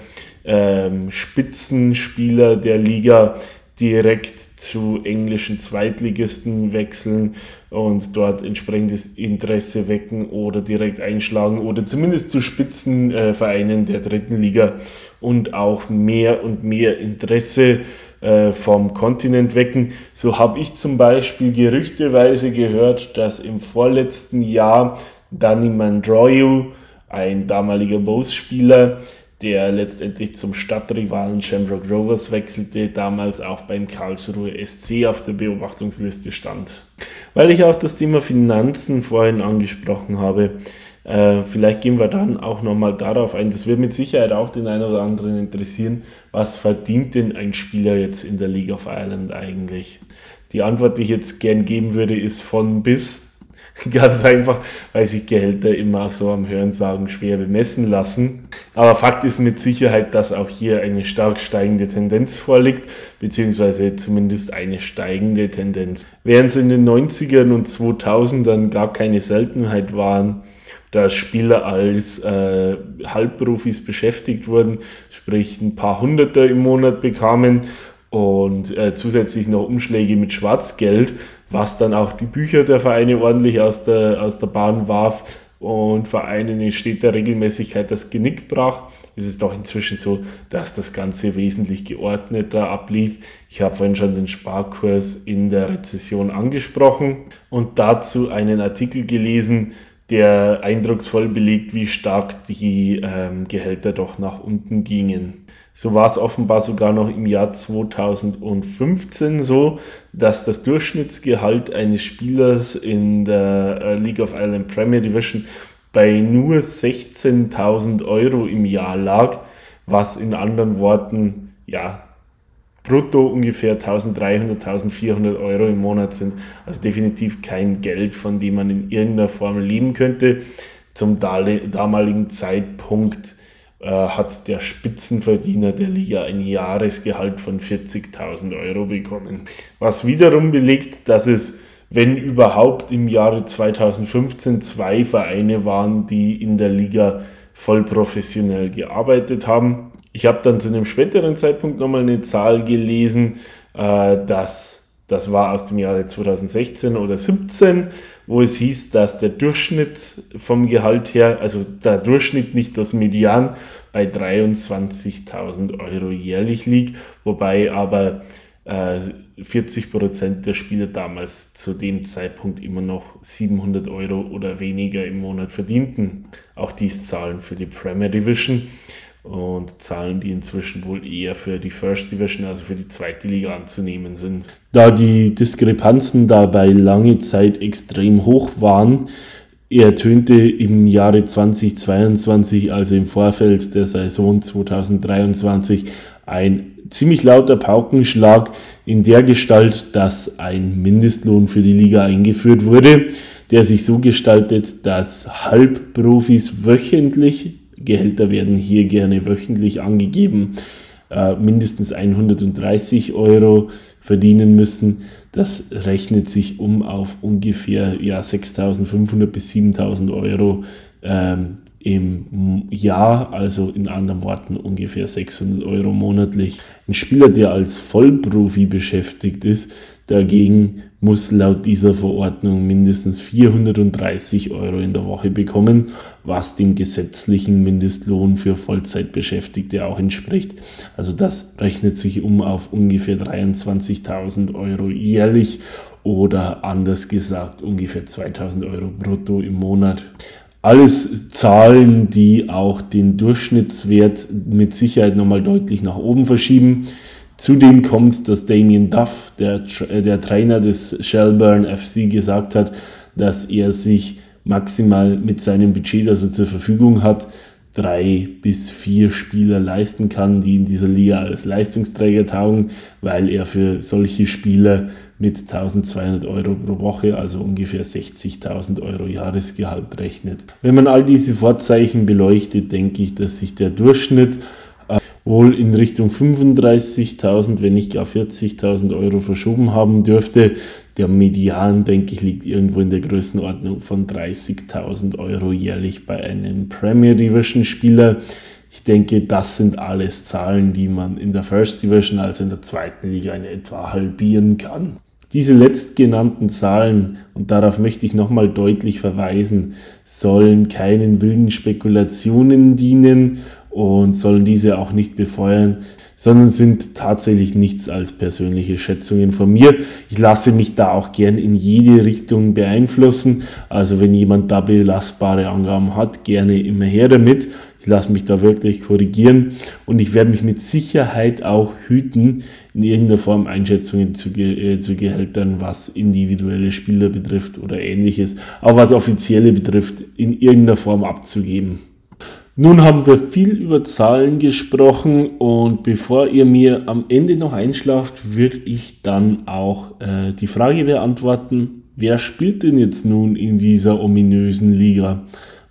ähm, Spitzenspieler der Liga direkt zu englischen Zweitligisten wechseln und dort entsprechendes Interesse wecken oder direkt einschlagen oder zumindest zu Spitzenvereinen der dritten Liga und auch mehr und mehr Interesse äh, vom Kontinent wecken. So habe ich zum Beispiel gerüchteweise gehört, dass im vorletzten Jahr Danny Mandroyu, ein damaliger Bose-Spieler, der letztendlich zum Stadtrivalen Shamrock Rovers wechselte, damals auch beim Karlsruhe SC auf der Beobachtungsliste stand. Weil ich auch das Thema Finanzen vorhin angesprochen habe, äh, vielleicht gehen wir dann auch nochmal darauf ein. Das wird mit Sicherheit auch den einen oder anderen interessieren. Was verdient denn ein Spieler jetzt in der League of Ireland eigentlich? Die Antwort, die ich jetzt gern geben würde, ist von bis. Ganz einfach, weil sich Gehälter immer so am Hörensagen schwer bemessen lassen. Aber Fakt ist mit Sicherheit, dass auch hier eine stark steigende Tendenz vorliegt, beziehungsweise zumindest eine steigende Tendenz. Während es in den 90ern und 2000ern gar keine Seltenheit waren, dass Spieler als äh, Halbprofis beschäftigt wurden, sprich ein paar Hunderter im Monat bekamen und äh, zusätzlich noch Umschläge mit Schwarzgeld, was dann auch die Bücher der Vereine ordentlich aus der, aus der Bahn warf und Vereinen in steter Regelmäßigkeit das Genick brach, ist es doch inzwischen so, dass das Ganze wesentlich geordneter ablief. Ich habe vorhin schon den Sparkurs in der Rezession angesprochen und dazu einen Artikel gelesen, der eindrucksvoll belegt, wie stark die ähm, Gehälter doch nach unten gingen. So war es offenbar sogar noch im Jahr 2015 so, dass das Durchschnittsgehalt eines Spielers in der äh, League of Ireland Premier Division bei nur 16.000 Euro im Jahr lag, was in anderen Worten ja brutto ungefähr 1300, 1400 Euro im Monat sind. Also definitiv kein Geld, von dem man in irgendeiner Form leben könnte. Zum damaligen Zeitpunkt äh, hat der Spitzenverdiener der Liga ein Jahresgehalt von 40.000 Euro bekommen. Was wiederum belegt, dass es, wenn überhaupt, im Jahre 2015 zwei Vereine waren, die in der Liga voll professionell gearbeitet haben. Ich habe dann zu einem späteren Zeitpunkt nochmal eine Zahl gelesen, äh, dass das war aus dem Jahre 2016 oder 2017, wo es hieß, dass der Durchschnitt vom Gehalt her, also der Durchschnitt, nicht das Median, bei 23.000 Euro jährlich liegt, wobei aber äh, 40 Prozent der Spieler damals zu dem Zeitpunkt immer noch 700 Euro oder weniger im Monat verdienten. Auch dies Zahlen für die Premier Division und Zahlen, die inzwischen wohl eher für die First Division, also für die zweite Liga anzunehmen sind. Da die Diskrepanzen dabei lange Zeit extrem hoch waren, ertönte im Jahre 2022, also im Vorfeld der Saison 2023, ein ziemlich lauter Paukenschlag in der Gestalt, dass ein Mindestlohn für die Liga eingeführt wurde, der sich so gestaltet, dass Halbprofis wöchentlich Gehälter werden hier gerne wöchentlich angegeben, äh, mindestens 130 Euro verdienen müssen. Das rechnet sich um auf ungefähr ja, 6.500 bis 7.000 Euro ähm, im Jahr, also in anderen Worten ungefähr 600 Euro monatlich. Ein Spieler, der als Vollprofi beschäftigt ist, dagegen muss laut dieser Verordnung mindestens 430 Euro in der Woche bekommen, was dem gesetzlichen Mindestlohn für Vollzeitbeschäftigte auch entspricht. Also das rechnet sich um auf ungefähr 23.000 Euro jährlich oder anders gesagt ungefähr 2000 Euro brutto im Monat. Alles Zahlen, die auch den Durchschnittswert mit Sicherheit nochmal deutlich nach oben verschieben. Zudem kommt, dass Damien Duff, der, äh, der Trainer des Shelburne FC, gesagt hat, dass er sich maximal mit seinem Budget, das er zur Verfügung hat, drei bis vier Spieler leisten kann, die in dieser Liga als Leistungsträger taugen, weil er für solche Spieler mit 1200 Euro pro Woche, also ungefähr 60.000 Euro Jahresgehalt rechnet. Wenn man all diese Vorzeichen beleuchtet, denke ich, dass sich der Durchschnitt wohl in Richtung 35.000, wenn nicht gar 40.000 Euro verschoben haben dürfte. Der Median, denke ich, liegt irgendwo in der Größenordnung von 30.000 Euro jährlich bei einem Premier Division Spieler. Ich denke, das sind alles Zahlen, die man in der First Division, also in der zweiten Liga, in etwa halbieren kann. Diese letztgenannten Zahlen, und darauf möchte ich nochmal deutlich verweisen, sollen keinen wilden Spekulationen dienen und sollen diese auch nicht befeuern, sondern sind tatsächlich nichts als persönliche Schätzungen von mir. Ich lasse mich da auch gern in jede Richtung beeinflussen. Also wenn jemand da belastbare Angaben hat, gerne immer her damit. Ich lasse mich da wirklich korrigieren und ich werde mich mit Sicherheit auch hüten, in irgendeiner Form Einschätzungen zu, äh, zu Gehältern, was individuelle Spieler betrifft oder ähnliches, auch was offizielle betrifft, in irgendeiner Form abzugeben. Nun haben wir viel über Zahlen gesprochen und bevor ihr mir am Ende noch einschlaft, würde ich dann auch äh, die Frage beantworten, wer spielt denn jetzt nun in dieser ominösen Liga?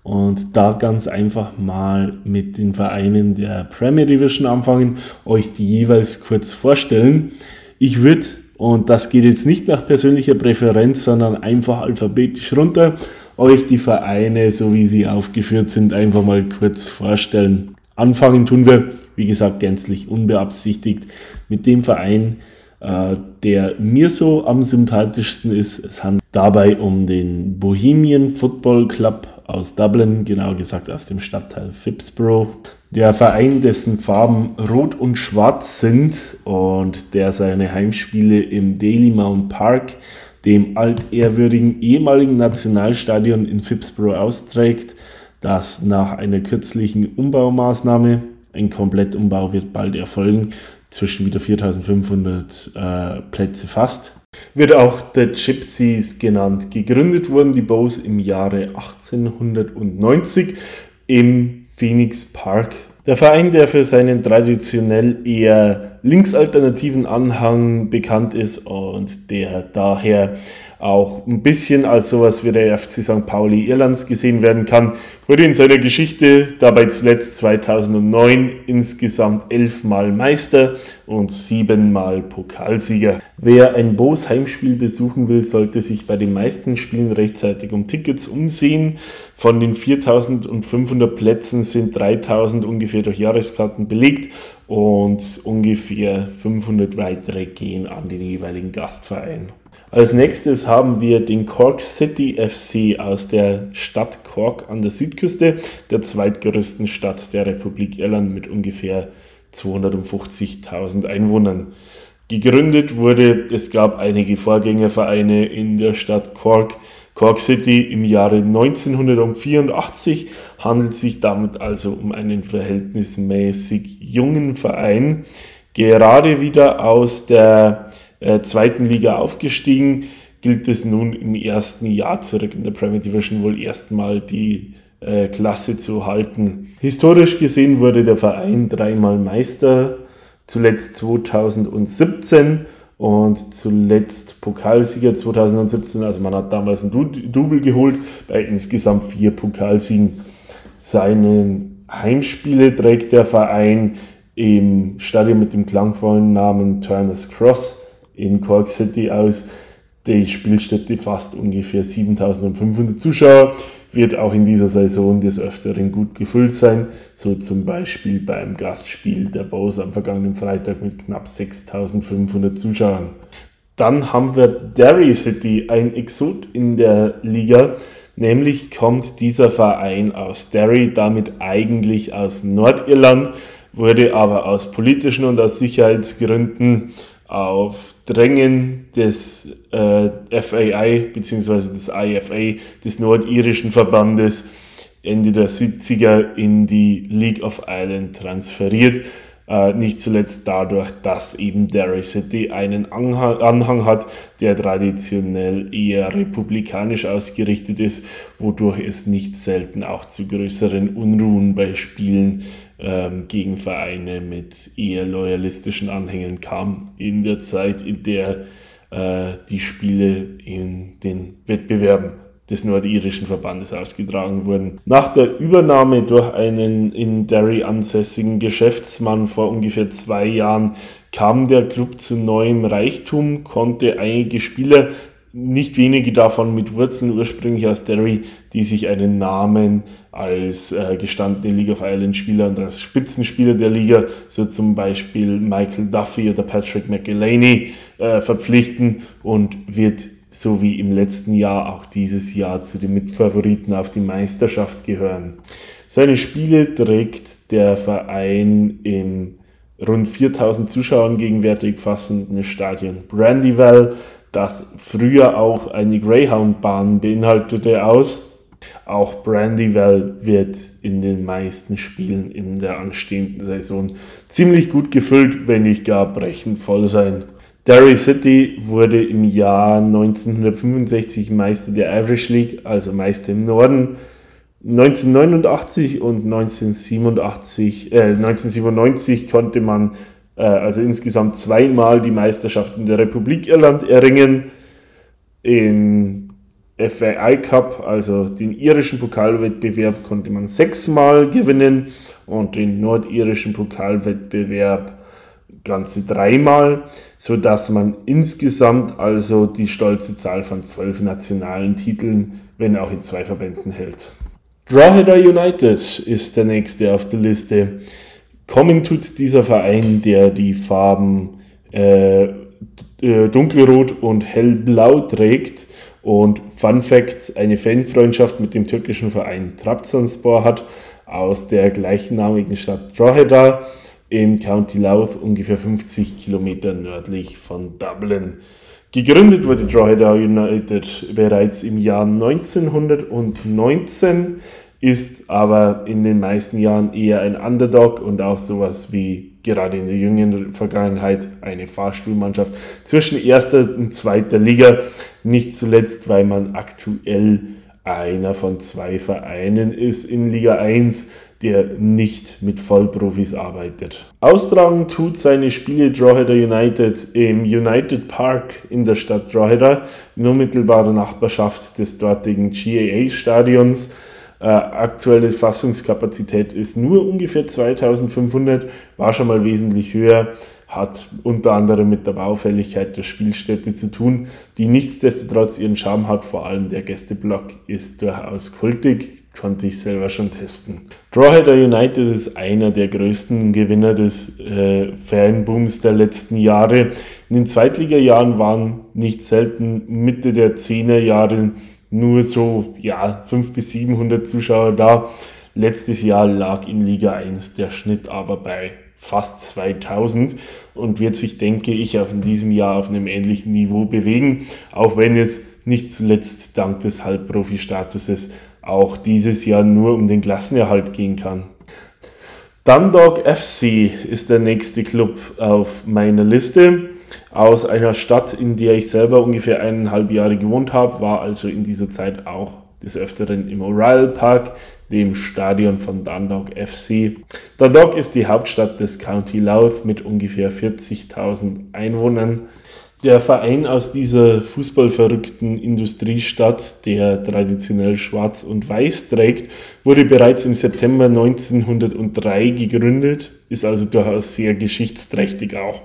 Und da ganz einfach mal mit den Vereinen der Premier Division anfangen, euch die jeweils kurz vorstellen. Ich würde, und das geht jetzt nicht nach persönlicher Präferenz, sondern einfach alphabetisch runter, euch die Vereine, so wie sie aufgeführt sind, einfach mal kurz vorstellen. Anfangen tun wir, wie gesagt, gänzlich unbeabsichtigt mit dem Verein, äh, der mir so am sympathischsten ist. Es handelt dabei um den Bohemian Football Club aus Dublin, genau gesagt aus dem Stadtteil Phipsborough. Der Verein, dessen Farben rot und schwarz sind und der seine Heimspiele im Daily Mount Park dem altehrwürdigen ehemaligen Nationalstadion in Phipsborough austrägt, das nach einer kürzlichen Umbaumaßnahme, ein Komplettumbau wird bald erfolgen, zwischen wieder 4500 äh, Plätze fasst. Wird auch der Gypsies genannt. Gegründet wurden die Bows im Jahre 1890 im Phoenix Park der Verein, der für seinen traditionell eher linksalternativen Anhang bekannt ist und der daher auch ein bisschen als sowas wie der FC St. Pauli Irlands gesehen werden kann, wurde in seiner Geschichte dabei zuletzt 2009 insgesamt elfmal Meister und siebenmal Pokalsieger. Wer ein Boos Heimspiel besuchen will, sollte sich bei den meisten Spielen rechtzeitig um Tickets umsehen. Von den 4500 Plätzen sind 3000 ungefähr durch Jahreskarten belegt und ungefähr 500 weitere gehen an den jeweiligen Gastverein. Als nächstes haben wir den Cork City FC aus der Stadt Cork an der Südküste, der zweitgrößten Stadt der Republik Irland mit ungefähr 250.000 Einwohnern. Gegründet wurde, es gab einige Vorgängervereine in der Stadt Cork. Cork City. Im Jahre 1984 handelt sich damit also um einen verhältnismäßig jungen Verein, gerade wieder aus der äh, zweiten Liga aufgestiegen, gilt es nun im ersten Jahr zurück in der Premier Division wohl erstmal die äh, Klasse zu halten. Historisch gesehen wurde der Verein dreimal Meister, zuletzt 2017 und zuletzt Pokalsieger 2017. Also man hat damals ein Double geholt bei insgesamt vier Pokalsiegen. Seinen Heimspiele trägt der Verein im Stadion mit dem klangvollen Namen Turners Cross in Cork City aus. die Spielstätte fast ungefähr 7500 Zuschauer, wird auch in dieser Saison des Öfteren gut gefüllt sein, so zum Beispiel beim Gastspiel der Bows am vergangenen Freitag mit knapp 6500 Zuschauern. Dann haben wir Derry City, ein Exot in der Liga, nämlich kommt dieser Verein aus Derry, damit eigentlich aus Nordirland, wurde aber aus politischen und aus Sicherheitsgründen auf Drängen des äh, FAI bzw. des IFA, des nordirischen Verbandes, Ende der 70er in die League of Ireland transferiert. Äh, nicht zuletzt dadurch, dass eben Derry City einen Anhang hat, der traditionell eher republikanisch ausgerichtet ist, wodurch es nicht selten auch zu größeren Unruhen bei Spielen ähm, gegen Vereine mit eher loyalistischen Anhängern kam in der Zeit, in der äh, die Spiele in den Wettbewerben des nordirischen Verbandes ausgetragen wurden. Nach der Übernahme durch einen in Derry ansässigen Geschäftsmann vor ungefähr zwei Jahren kam der Club zu neuem Reichtum, konnte einige Spieler nicht wenige davon mit Wurzeln ursprünglich aus Derry, die sich einen Namen als äh, gestandene League of Ireland Spieler und als Spitzenspieler der Liga, so zum Beispiel Michael Duffy oder Patrick McElhaney, äh, verpflichten und wird so wie im letzten Jahr auch dieses Jahr zu den Mitfavoriten auf die Meisterschaft gehören. Seine Spiele trägt der Verein im rund 4000 Zuschauern gegenwärtig fassenden Stadion Brandywell das früher auch eine Greyhound-Bahn beinhaltete, aus. Auch Brandywell wird in den meisten Spielen in der anstehenden Saison ziemlich gut gefüllt, wenn nicht gar brechend voll sein. Derry City wurde im Jahr 1965 Meister der Irish League, also Meister im Norden. 1989 und 1987, äh, 1997 konnte man also insgesamt zweimal die Meisterschaft in der Republik Irland erringen. In FAI Cup, also den irischen Pokalwettbewerb, konnte man sechsmal gewinnen und den nordirischen Pokalwettbewerb ganze dreimal, sodass man insgesamt also die stolze Zahl von zwölf nationalen Titeln, wenn auch in zwei Verbänden hält. Drogheda United ist der nächste auf der Liste. Kommen tut dieser Verein, der die Farben äh, äh, dunkelrot und hellblau trägt und Fun Fact, eine Fanfreundschaft mit dem türkischen Verein Trabzonspor hat aus der gleichnamigen Stadt Drogheda im County Louth, ungefähr 50 Kilometer nördlich von Dublin. Gegründet wurde Drogheda United bereits im Jahr 1919 ist aber in den meisten Jahren eher ein Underdog und auch sowas wie gerade in der jüngeren Vergangenheit eine Fahrstuhlmannschaft zwischen erster und zweiter Liga. Nicht zuletzt, weil man aktuell einer von zwei Vereinen ist in Liga 1, der nicht mit Vollprofis arbeitet. Austragen tut seine Spiele Drogheda United im United Park in der Stadt Drogheda, in unmittelbarer Nachbarschaft des dortigen GAA-Stadions. Äh, aktuelle Fassungskapazität ist nur ungefähr 2500, war schon mal wesentlich höher, hat unter anderem mit der Baufälligkeit der Spielstätte zu tun, die nichtsdestotrotz ihren Charme hat. Vor allem der Gästeblock ist durchaus kultig, konnte ich selber schon testen. Drawheader United ist einer der größten Gewinner des äh, Fanbooms der letzten Jahre. In den Zweitliga-Jahren waren nicht selten Mitte der 10er Jahre nur so ja, 500 bis 700 Zuschauer da. Letztes Jahr lag in Liga 1 der Schnitt aber bei fast 2000 und wird sich, denke ich, auch in diesem Jahr auf einem ähnlichen Niveau bewegen, auch wenn es nicht zuletzt dank des Halbprofi-Statuses auch dieses Jahr nur um den Klassenerhalt gehen kann. Dundalk FC ist der nächste Club auf meiner Liste aus einer Stadt, in der ich selber ungefähr eineinhalb Jahre gewohnt habe, war also in dieser Zeit auch des Öfteren im Oriel Park, dem Stadion von Dundalk FC. Dundalk ist die Hauptstadt des County Louth mit ungefähr 40.000 Einwohnern. Der Verein aus dieser fußballverrückten Industriestadt, der traditionell schwarz und weiß trägt, wurde bereits im September 1903 gegründet, ist also durchaus sehr geschichtsträchtig auch.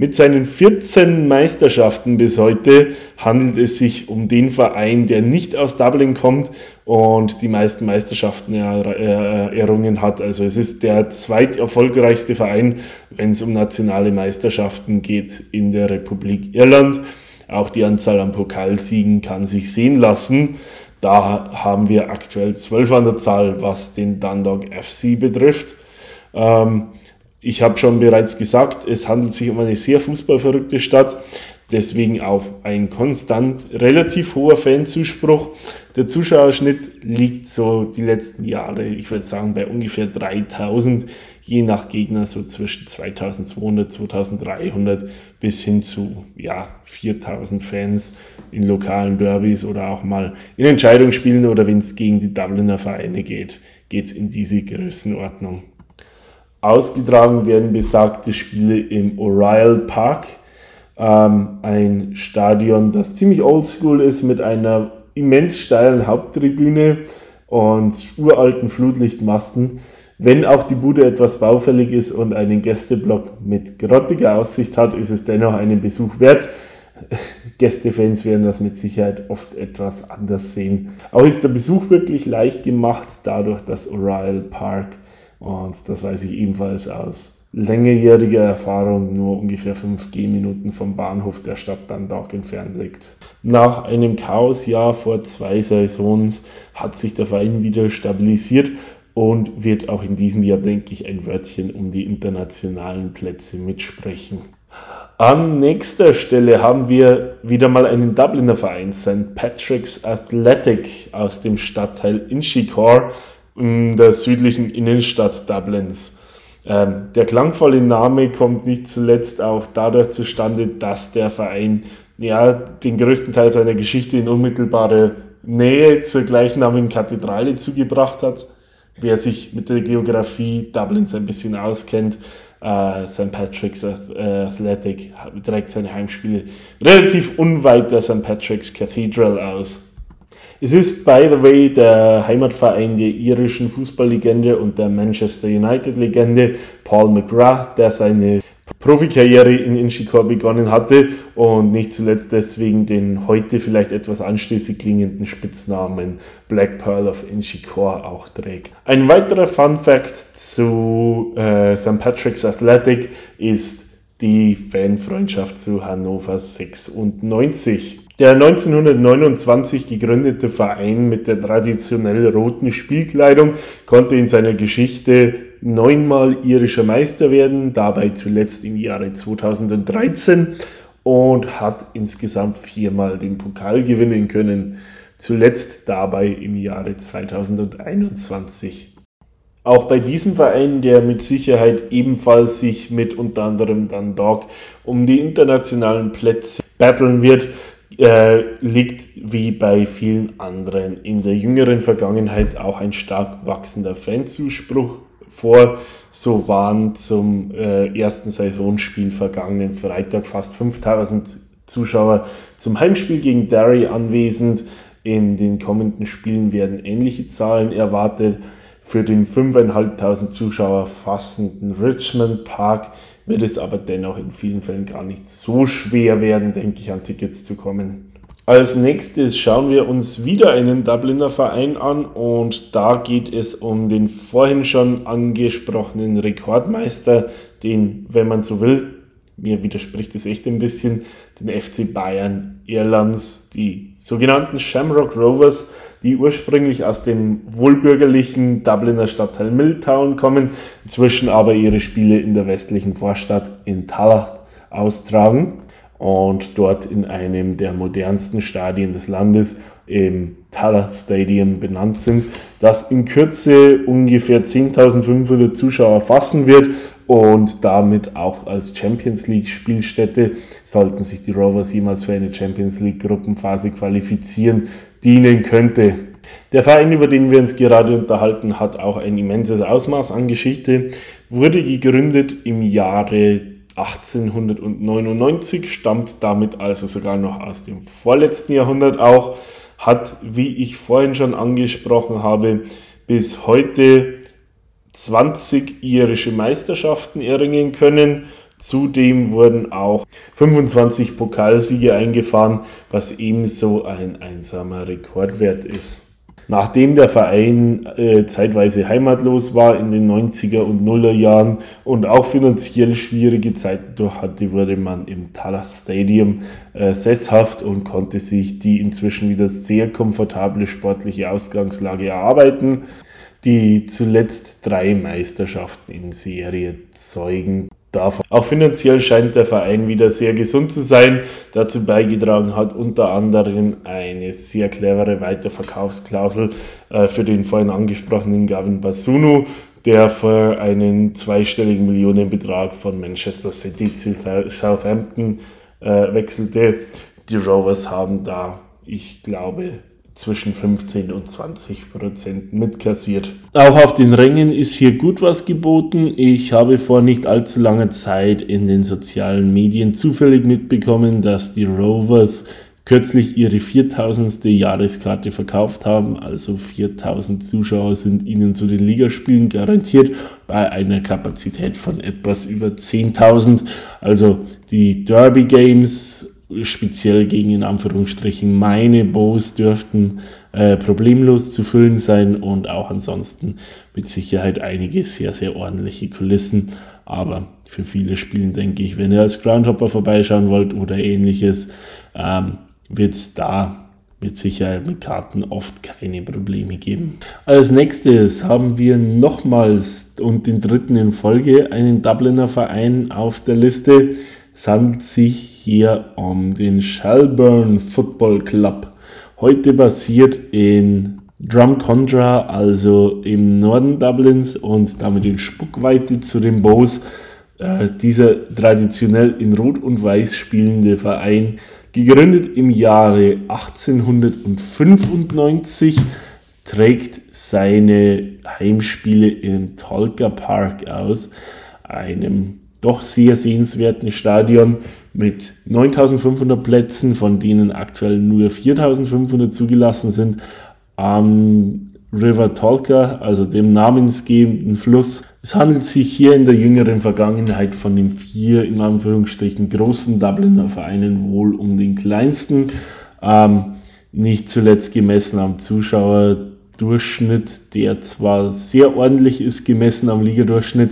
Mit seinen 14 Meisterschaften bis heute handelt es sich um den Verein, der nicht aus Dublin kommt und die meisten Meisterschaften errungen hat. Also es ist der zweiterfolgreichste Verein, wenn es um nationale Meisterschaften geht in der Republik Irland. Auch die Anzahl an Pokalsiegen kann sich sehen lassen. Da haben wir aktuell 12 an der Zahl, was den Dundalk FC betrifft. Ähm, ich habe schon bereits gesagt, es handelt sich um eine sehr fußballverrückte Stadt. Deswegen auch ein konstant relativ hoher Fanzuspruch. Der Zuschauerschnitt liegt so die letzten Jahre, ich würde sagen, bei ungefähr 3000, je nach Gegner so zwischen 2200, 2300 bis hin zu ja, 4000 Fans in lokalen Derbys oder auch mal in Entscheidungsspielen oder wenn es gegen die Dubliner Vereine geht, geht es in diese Größenordnung. Ausgetragen werden besagte Spiele im Oriel Park, ähm, ein Stadion, das ziemlich oldschool ist mit einer immens steilen Haupttribüne und uralten Flutlichtmasten. Wenn auch die Bude etwas baufällig ist und einen Gästeblock mit grottiger Aussicht hat, ist es dennoch einen Besuch wert. Gästefans werden das mit Sicherheit oft etwas anders sehen. Auch ist der Besuch wirklich leicht gemacht, dadurch, dass Oriel Park und das weiß ich ebenfalls aus längerjähriger Erfahrung, nur ungefähr 5 Gehminuten vom Bahnhof der Stadt Dundalk entfernt liegt. Nach einem Chaosjahr vor zwei Saisons hat sich der Verein wieder stabilisiert und wird auch in diesem Jahr, denke ich, ein Wörtchen um die internationalen Plätze mitsprechen. An nächster Stelle haben wir wieder mal einen Dubliner Verein, St. Patrick's Athletic aus dem Stadtteil Inchicore der südlichen Innenstadt Dublins. Ähm, der klangvolle Name kommt nicht zuletzt auch dadurch zustande, dass der Verein ja, den größten Teil seiner Geschichte in unmittelbarer Nähe zur gleichnamigen Kathedrale zugebracht hat. Wer sich mit der Geografie Dublins ein bisschen auskennt, äh, St. Patrick's Athletic trägt seine Heimspiele relativ unweit der St. Patrick's Cathedral aus. Es ist, by the way, der Heimatverein der irischen Fußballlegende und der Manchester United-Legende Paul McGrath, der seine Profikarriere in Inchicore begonnen hatte und nicht zuletzt deswegen den heute vielleicht etwas anstößig klingenden Spitznamen Black Pearl of Inchicore auch trägt. Ein weiterer Fun Fact zu äh, St. Patrick's Athletic ist die Fanfreundschaft zu Hannover 96. Der 1929 gegründete Verein mit der traditionell roten Spielkleidung konnte in seiner Geschichte neunmal irischer Meister werden, dabei zuletzt im Jahre 2013 und hat insgesamt viermal den Pokal gewinnen können, zuletzt dabei im Jahre 2021. Auch bei diesem Verein, der mit Sicherheit ebenfalls sich mit unter anderem Dog um die internationalen Plätze battlen wird, äh, liegt wie bei vielen anderen in der jüngeren Vergangenheit auch ein stark wachsender Fanzuspruch vor. So waren zum äh, ersten Saisonspiel vergangenen Freitag fast 5000 Zuschauer zum Heimspiel gegen Derry anwesend. In den kommenden Spielen werden ähnliche Zahlen erwartet. Für den 5.500 Zuschauer fassenden Richmond Park wird es aber dennoch in vielen Fällen gar nicht so schwer werden, denke ich, an Tickets zu kommen. Als nächstes schauen wir uns wieder einen Dubliner Verein an und da geht es um den vorhin schon angesprochenen Rekordmeister, den, wenn man so will, mir widerspricht es echt ein bisschen, den FC Bayern Irlands, die sogenannten Shamrock Rovers, die ursprünglich aus dem wohlbürgerlichen Dubliner Stadtteil Milltown kommen, inzwischen aber ihre Spiele in der westlichen Vorstadt in Tallaght austragen und dort in einem der modernsten Stadien des Landes im Tallaght Stadium benannt sind, das in Kürze ungefähr 10.500 Zuschauer fassen wird und damit auch als Champions League Spielstätte, sollten sich die Rovers jemals für eine Champions League Gruppenphase qualifizieren, dienen könnte. Der Verein, über den wir uns gerade unterhalten, hat auch ein immenses Ausmaß an Geschichte, wurde gegründet im Jahre 1899, stammt damit also sogar noch aus dem vorletzten Jahrhundert auch, hat, wie ich vorhin schon angesprochen habe, bis heute 20 irische Meisterschaften erringen können Zudem wurden auch 25 Pokalsiege eingefahren, was ebenso ein einsamer Rekordwert ist. Nachdem der Verein äh, zeitweise heimatlos war in den 90er und Nuller Jahren und auch finanziell schwierige Zeiten durch hatte, wurde man im Talas Stadium äh, sesshaft und konnte sich die inzwischen wieder sehr komfortable sportliche Ausgangslage erarbeiten, die zuletzt drei Meisterschaften in Serie zeugen davon. Auch finanziell scheint der Verein wieder sehr gesund zu sein. Dazu beigetragen hat unter anderem eine sehr clevere Weiterverkaufsklausel äh, für den vorhin angesprochenen Gavin Basunu, der für einen zweistelligen Millionenbetrag von Manchester City zu Southampton äh, wechselte. Die Rovers haben da, ich glaube, zwischen 15 und 20 Prozent mitkassiert. Auch auf den Rängen ist hier gut was geboten. Ich habe vor nicht allzu langer Zeit in den sozialen Medien zufällig mitbekommen, dass die Rovers kürzlich ihre 4000. Jahreskarte verkauft haben. Also 4000 Zuschauer sind ihnen zu den Ligaspielen garantiert bei einer Kapazität von etwas über 10.000. Also die Derby Games speziell gegen in Anführungsstrichen meine Bows dürften äh, problemlos zu füllen sein und auch ansonsten mit Sicherheit einige sehr, sehr ordentliche Kulissen. Aber für viele Spiele denke ich, wenn ihr als Groundhopper vorbeischauen wollt oder ähnliches, ähm, wird es da mit Sicherheit mit Karten oft keine Probleme geben. Als nächstes haben wir nochmals und den dritten in Folge einen Dubliner Verein auf der Liste. Es handelt sich hier um den Shelburne Football Club. Heute basiert in Drumcondra, also im Norden Dublins und damit in Spuckweite zu den Bows. Äh, dieser traditionell in Rot und Weiß spielende Verein, gegründet im Jahre 1895, trägt seine Heimspiele im Tolka Park aus, einem doch sehr sehenswerten Stadion mit 9500 Plätzen, von denen aktuell nur 4500 zugelassen sind, am River Tolka, also dem namensgebenden Fluss. Es handelt sich hier in der jüngeren Vergangenheit von den vier, in Anführungsstrichen, großen Dubliner Vereinen wohl um den kleinsten. Ähm, nicht zuletzt gemessen am Zuschauerdurchschnitt, der zwar sehr ordentlich ist, gemessen am Ligadurchschnitt,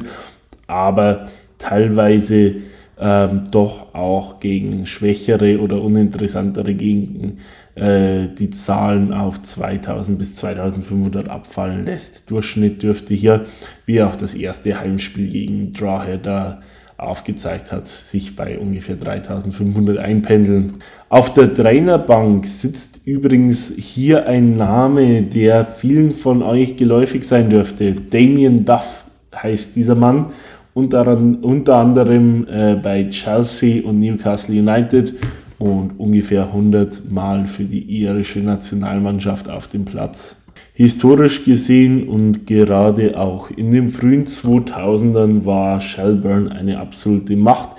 aber teilweise ähm, doch auch gegen schwächere oder uninteressantere Gegenden äh, die Zahlen auf 2000 bis 2500 abfallen lässt. Durchschnitt dürfte hier, wie auch das erste Heimspiel gegen Drawheader aufgezeigt hat, sich bei ungefähr 3500 einpendeln. Auf der Trainerbank sitzt übrigens hier ein Name, der vielen von euch geläufig sein dürfte. Damien Duff heißt dieser Mann unter, unter anderem äh, bei Chelsea und Newcastle United und ungefähr 100 Mal für die irische Nationalmannschaft auf dem Platz. Historisch gesehen und gerade auch in den frühen 2000ern war Shelburne eine absolute Macht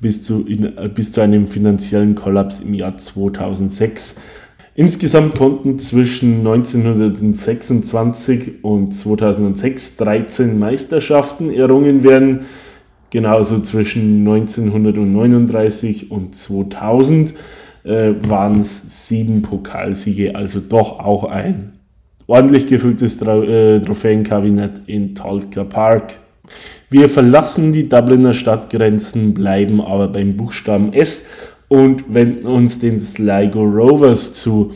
bis zu, in, bis zu einem finanziellen Kollaps im Jahr 2006 Insgesamt konnten zwischen 1926 und 2006 13 Meisterschaften errungen werden. Genauso zwischen 1939 und 2000 äh, waren es sieben Pokalsiege, also doch auch ein ordentlich gefülltes Tro äh, Trophäenkabinett in Tolka Park. Wir verlassen die Dubliner Stadtgrenzen, bleiben aber beim Buchstaben S und wenden uns den Sligo Rovers zu.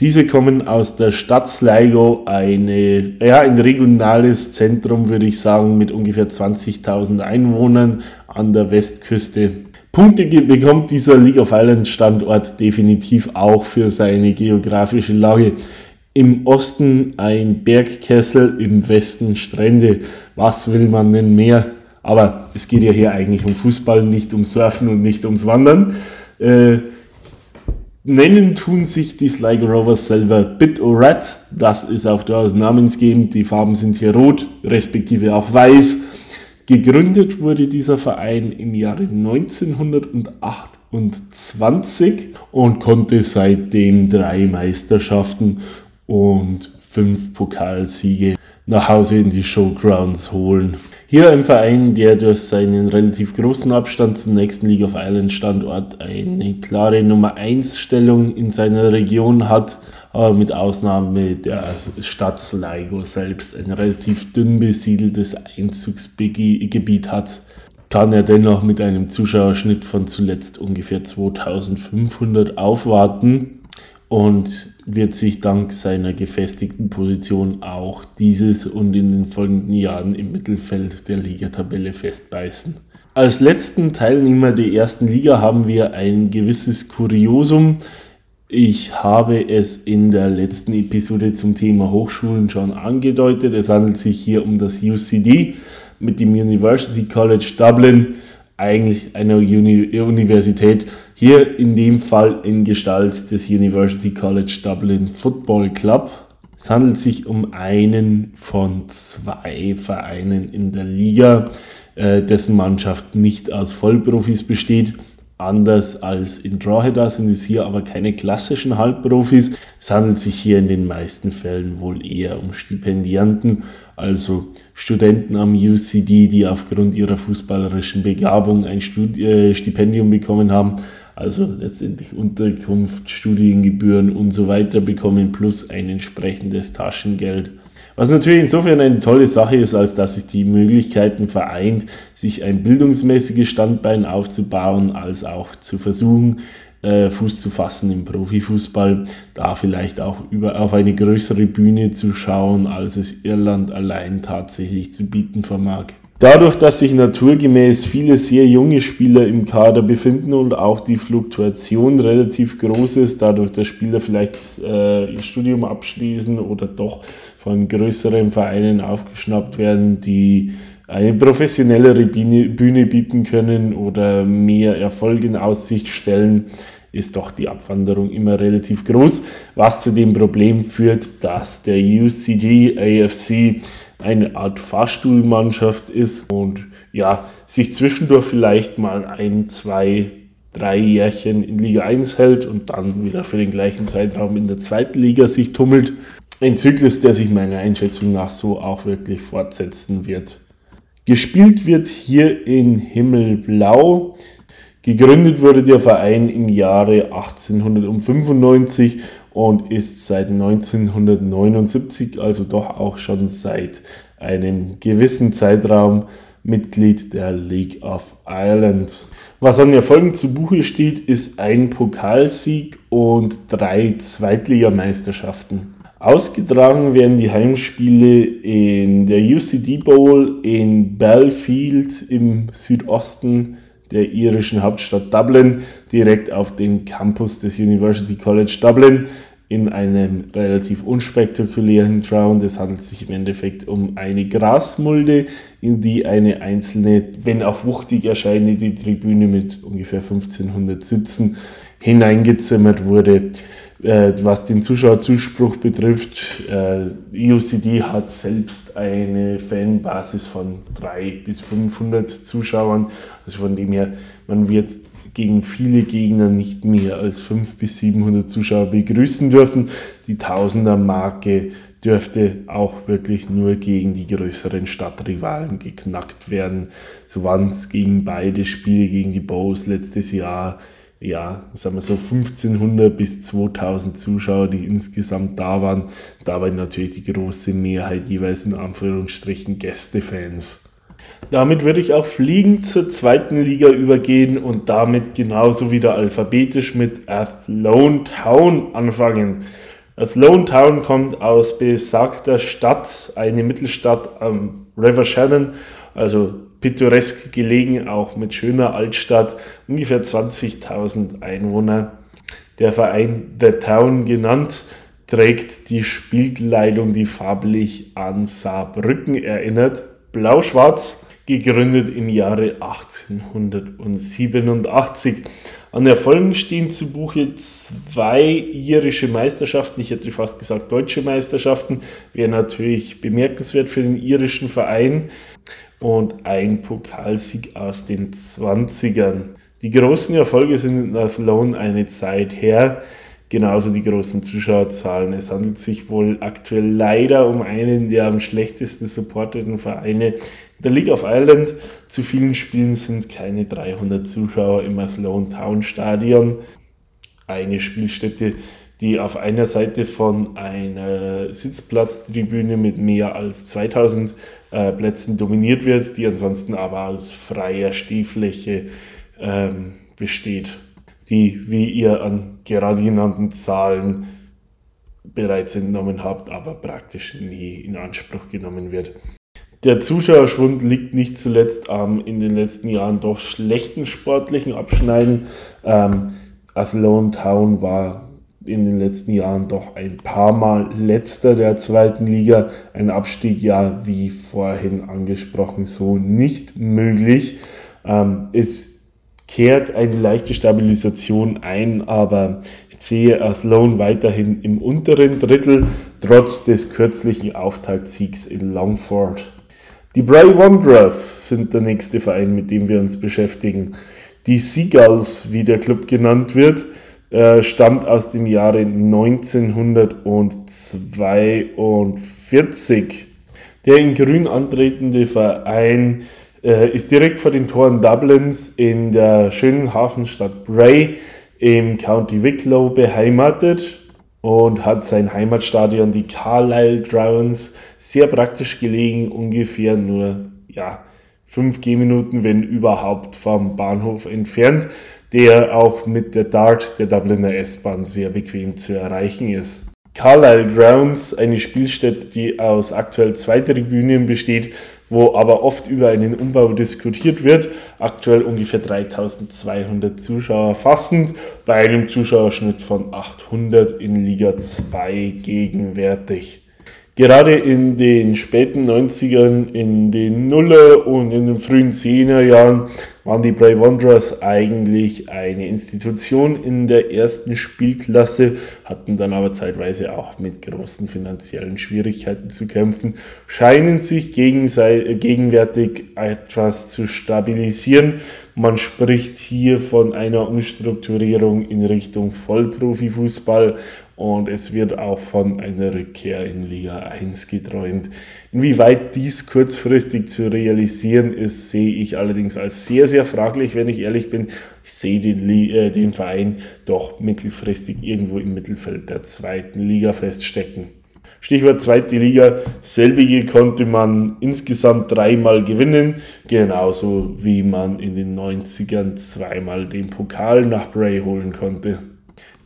Diese kommen aus der Stadt Sligo, eine, ja, ein regionales Zentrum, würde ich sagen, mit ungefähr 20.000 Einwohnern an der Westküste. Punkte bekommt dieser League of Islands Standort definitiv auch für seine geografische Lage. Im Osten ein Bergkessel, im Westen Strände. Was will man denn mehr? Aber es geht ja hier eigentlich um Fußball, nicht um Surfen und nicht ums Wandern. Äh, nennen tun sich die Sligo Rovers selber Bit o Red. Das ist auch durchaus namensgebend. Die Farben sind hier rot, respektive auch weiß. Gegründet wurde dieser Verein im Jahre 1928 und konnte seitdem drei Meisterschaften und fünf Pokalsiege nach Hause in die Showgrounds holen. Hier ein Verein, der durch seinen relativ großen Abstand zum nächsten League of Islands Standort eine klare Nummer 1 Stellung in seiner Region hat, aber mit Ausnahme der Stadt Sligo selbst ein relativ dünn besiedeltes Einzugsgebiet hat, kann er dennoch mit einem Zuschauerschnitt von zuletzt ungefähr 2500 aufwarten und wird sich dank seiner gefestigten Position auch dieses und in den folgenden Jahren im Mittelfeld der Ligatabelle festbeißen. Als letzten Teilnehmer der ersten Liga haben wir ein gewisses Kuriosum. Ich habe es in der letzten Episode zum Thema Hochschulen schon angedeutet. Es handelt sich hier um das UCD mit dem University College Dublin eigentlich einer Uni Universität, hier in dem Fall in Gestalt des University College Dublin Football Club. Es handelt sich um einen von zwei Vereinen in der Liga, äh, dessen Mannschaft nicht aus Vollprofis besteht. Anders als in Drogheda sind es hier aber keine klassischen Halbprofis. Es handelt sich hier in den meisten Fällen wohl eher um Stipendianten, also Studenten am UCD, die aufgrund ihrer fußballerischen Begabung ein Studi äh, Stipendium bekommen haben, also letztendlich Unterkunft, Studiengebühren und so weiter bekommen, plus ein entsprechendes Taschengeld. Was natürlich insofern eine tolle Sache ist, als dass es die Möglichkeiten vereint, sich ein bildungsmäßiges Standbein aufzubauen, als auch zu versuchen, äh, Fuß zu fassen im Profifußball, da vielleicht auch über, auf eine größere Bühne zu schauen, als es Irland allein tatsächlich zu bieten vermag. Dadurch, dass sich naturgemäß viele sehr junge Spieler im Kader befinden und auch die Fluktuation relativ groß ist, dadurch, dass Spieler vielleicht äh, ihr Studium abschließen oder doch von größeren Vereinen aufgeschnappt werden, die eine professionellere Bühne bieten können oder mehr Erfolg in Aussicht stellen, ist doch die Abwanderung immer relativ groß, was zu dem Problem führt, dass der UCD AFC eine Art Fahrstuhlmannschaft ist und ja, sich zwischendurch vielleicht mal ein, zwei, drei Jährchen in Liga 1 hält und dann wieder für den gleichen Zeitraum in der zweiten Liga sich tummelt. Ein Zyklus, der sich meiner Einschätzung nach so auch wirklich fortsetzen wird. Gespielt wird hier in Himmelblau. Gegründet wurde der Verein im Jahre 1895 und ist seit 1979, also doch auch schon seit einem gewissen Zeitraum, Mitglied der League of Ireland. Was an Erfolgen zu Buche steht, ist ein Pokalsieg und drei Zweitligameisterschaften. Ausgetragen werden die Heimspiele in der UCD Bowl in Belfield im Südosten der irischen Hauptstadt Dublin, direkt auf dem Campus des University College Dublin in einem relativ unspektakulären Ground. Es handelt sich im Endeffekt um eine Grasmulde, in die eine einzelne, wenn auch wuchtig erscheinende Tribüne mit ungefähr 1500 Sitzen hineingezimmert wurde. Äh, was den Zuschauerzuspruch betrifft, äh, UCD hat selbst eine Fanbasis von 300 bis 500 Zuschauern. Also von dem her, man wird gegen viele Gegner nicht mehr als 500 bis 700 Zuschauer begrüßen dürfen. Die Tausender-Marke dürfte auch wirklich nur gegen die größeren Stadtrivalen geknackt werden. So waren es gegen beide Spiele, gegen die Bows letztes Jahr ja, sagen wir so 1500 bis 2000 Zuschauer, die insgesamt da waren. Dabei natürlich die große Mehrheit jeweils in Anführungsstrichen Gästefans. Damit würde ich auch fliegend zur zweiten Liga übergehen und damit genauso wieder alphabetisch mit Athlone Town anfangen. Athlone Town kommt aus besagter Stadt, eine Mittelstadt am River Shannon, also pittoresk gelegen, auch mit schöner Altstadt, ungefähr 20.000 Einwohner. Der Verein The Town genannt, trägt die Spielkleidung, die farblich an Saarbrücken erinnert, blau-schwarz, gegründet im Jahre 1887. An Erfolgen stehen zu Buche zwei irische Meisterschaften, ich hätte fast gesagt deutsche Meisterschaften, wäre natürlich bemerkenswert für den irischen Verein und ein Pokalsieg aus den 20ern. Die großen Erfolge sind in Athlone eine Zeit her. genauso die großen Zuschauerzahlen. Es handelt sich wohl aktuell leider um einen der am schlechtesten supporteten Vereine der League of Ireland. Zu vielen Spielen sind keine 300 Zuschauer im Athlone Town Stadion. Eine Spielstätte, die auf einer Seite von einer Sitzplatztribüne mit mehr als 2000 äh, Plätzen dominiert wird, die ansonsten aber aus freier Stehfläche ähm, besteht, die, wie ihr an gerade genannten Zahlen bereits entnommen habt, aber praktisch nie in Anspruch genommen wird. Der Zuschauerschwund liegt nicht zuletzt am in den letzten Jahren doch schlechten sportlichen Abschneiden. Ähm, Athlone Town war in den letzten Jahren doch ein paar Mal letzter der zweiten Liga. Ein Abstieg ja, wie vorhin angesprochen, so nicht möglich. Ähm, es kehrt eine leichte Stabilisation ein, aber ich sehe Athlone weiterhin im unteren Drittel, trotz des kürzlichen Auftaktsiegs in Longford. Die Bray Wanderers sind der nächste Verein, mit dem wir uns beschäftigen. Die Seagulls, wie der Club genannt wird, äh, stammt aus dem Jahre 1942. Der in Grün antretende Verein äh, ist direkt vor den Toren Dublins in der schönen Hafenstadt Bray im County Wicklow beheimatet und hat sein Heimatstadion, die Carlisle Drowns, sehr praktisch gelegen, ungefähr nur ja, 5 Gehminuten, wenn überhaupt, vom Bahnhof entfernt, der auch mit der Dart der Dubliner S-Bahn sehr bequem zu erreichen ist. Carlisle Drowns, eine Spielstätte, die aus aktuell zwei Tribünen besteht, wo aber oft über einen Umbau diskutiert wird. Aktuell ungefähr 3200 Zuschauer fassend, bei einem Zuschauerschnitt von 800 in Liga 2 gegenwärtig. Gerade in den späten 90ern, in den Nuller und in den frühen 10er Jahren waren die Brave Wanderers eigentlich eine Institution in der ersten Spielklasse, hatten dann aber zeitweise auch mit großen finanziellen Schwierigkeiten zu kämpfen, scheinen sich gegenwärtig etwas zu stabilisieren. Man spricht hier von einer Umstrukturierung in Richtung Vollprofifußball und es wird auch von einer Rückkehr in Liga 1 geträumt. Inwieweit dies kurzfristig zu realisieren ist, sehe ich allerdings als sehr, sehr fraglich, wenn ich ehrlich bin. Ich sehe den, äh, den Verein doch mittelfristig irgendwo im Mittelfeld der zweiten Liga feststecken. Stichwort zweite Liga, selbige konnte man insgesamt dreimal gewinnen, genauso wie man in den 90ern zweimal den Pokal nach Bray holen konnte.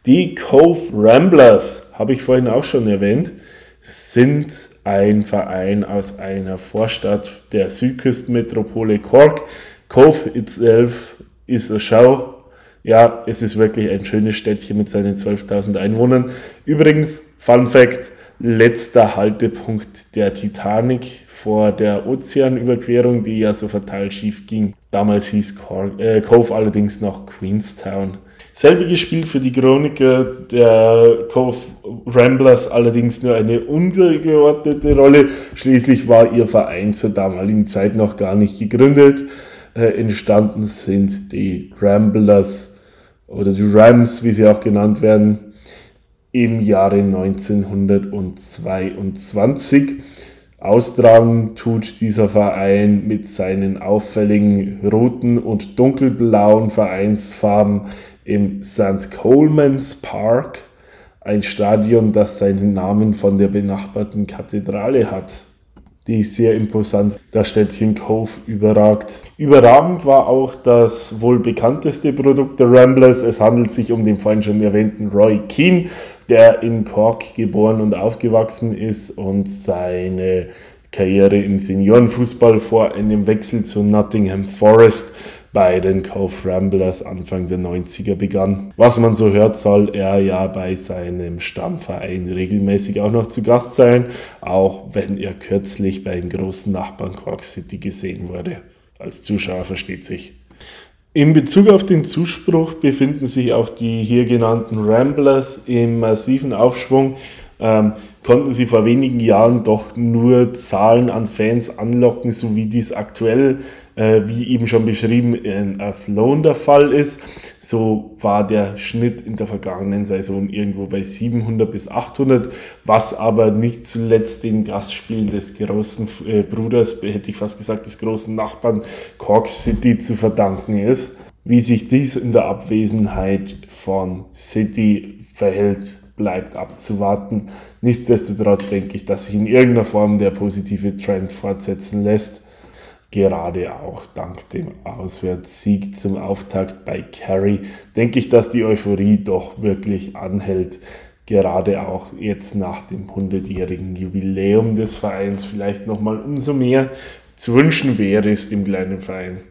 Die Cove Ramblers, habe ich vorhin auch schon erwähnt, sind ein Verein aus einer Vorstadt der Südküstenmetropole Cork. Cove itself ist a show. Ja, es ist wirklich ein schönes Städtchen mit seinen 12.000 Einwohnern. Übrigens, Fun Fact, letzter Haltepunkt der Titanic vor der Ozeanüberquerung, die ja so fatal schief ging. Damals hieß Cork, äh, Cove allerdings noch Queenstown. Selbe gespielt für die Chroniker der Cove Ramblers allerdings nur eine untergeordnete Rolle. Schließlich war ihr Verein zur damaligen Zeit noch gar nicht gegründet. Äh, entstanden sind die Ramblers oder die Rams, wie sie auch genannt werden, im Jahre 1922. Austragen tut dieser Verein mit seinen auffälligen roten und dunkelblauen Vereinsfarben im St. Coleman's Park, ein Stadion, das seinen Namen von der benachbarten Kathedrale hat, die sehr imposant das Städtchen Cove überragt. Überragend war auch das wohl bekannteste Produkt der Ramblers. Es handelt sich um den vorhin schon erwähnten Roy Keane, der in Cork geboren und aufgewachsen ist und seine Karriere im Seniorenfußball vor einem Wechsel zu Nottingham Forest bei den Cove Ramblers Anfang der 90er begann. Was man so hört, soll er ja bei seinem Stammverein regelmäßig auch noch zu Gast sein, auch wenn er kürzlich beim großen Nachbarn Cork City gesehen wurde. Als Zuschauer versteht sich. In Bezug auf den Zuspruch befinden sich auch die hier genannten Ramblers im massiven Aufschwung. Ähm, konnten sie vor wenigen Jahren doch nur Zahlen an Fans anlocken, so wie dies aktuell, äh, wie eben schon beschrieben, in Athlone der Fall ist. So war der Schnitt in der vergangenen Saison irgendwo bei 700 bis 800, was aber nicht zuletzt den Gastspielen des großen äh, Bruders, hätte ich fast gesagt, des großen Nachbarn Cork City zu verdanken ist. Wie sich dies in der Abwesenheit von City verhält, bleibt abzuwarten. Nichtsdestotrotz denke ich, dass sich in irgendeiner Form der positive Trend fortsetzen lässt. Gerade auch dank dem Auswärtssieg zum Auftakt bei Kerry denke ich, dass die Euphorie doch wirklich anhält. Gerade auch jetzt nach dem 100-jährigen Jubiläum des Vereins vielleicht nochmal umso mehr zu wünschen wäre es dem kleinen Verein.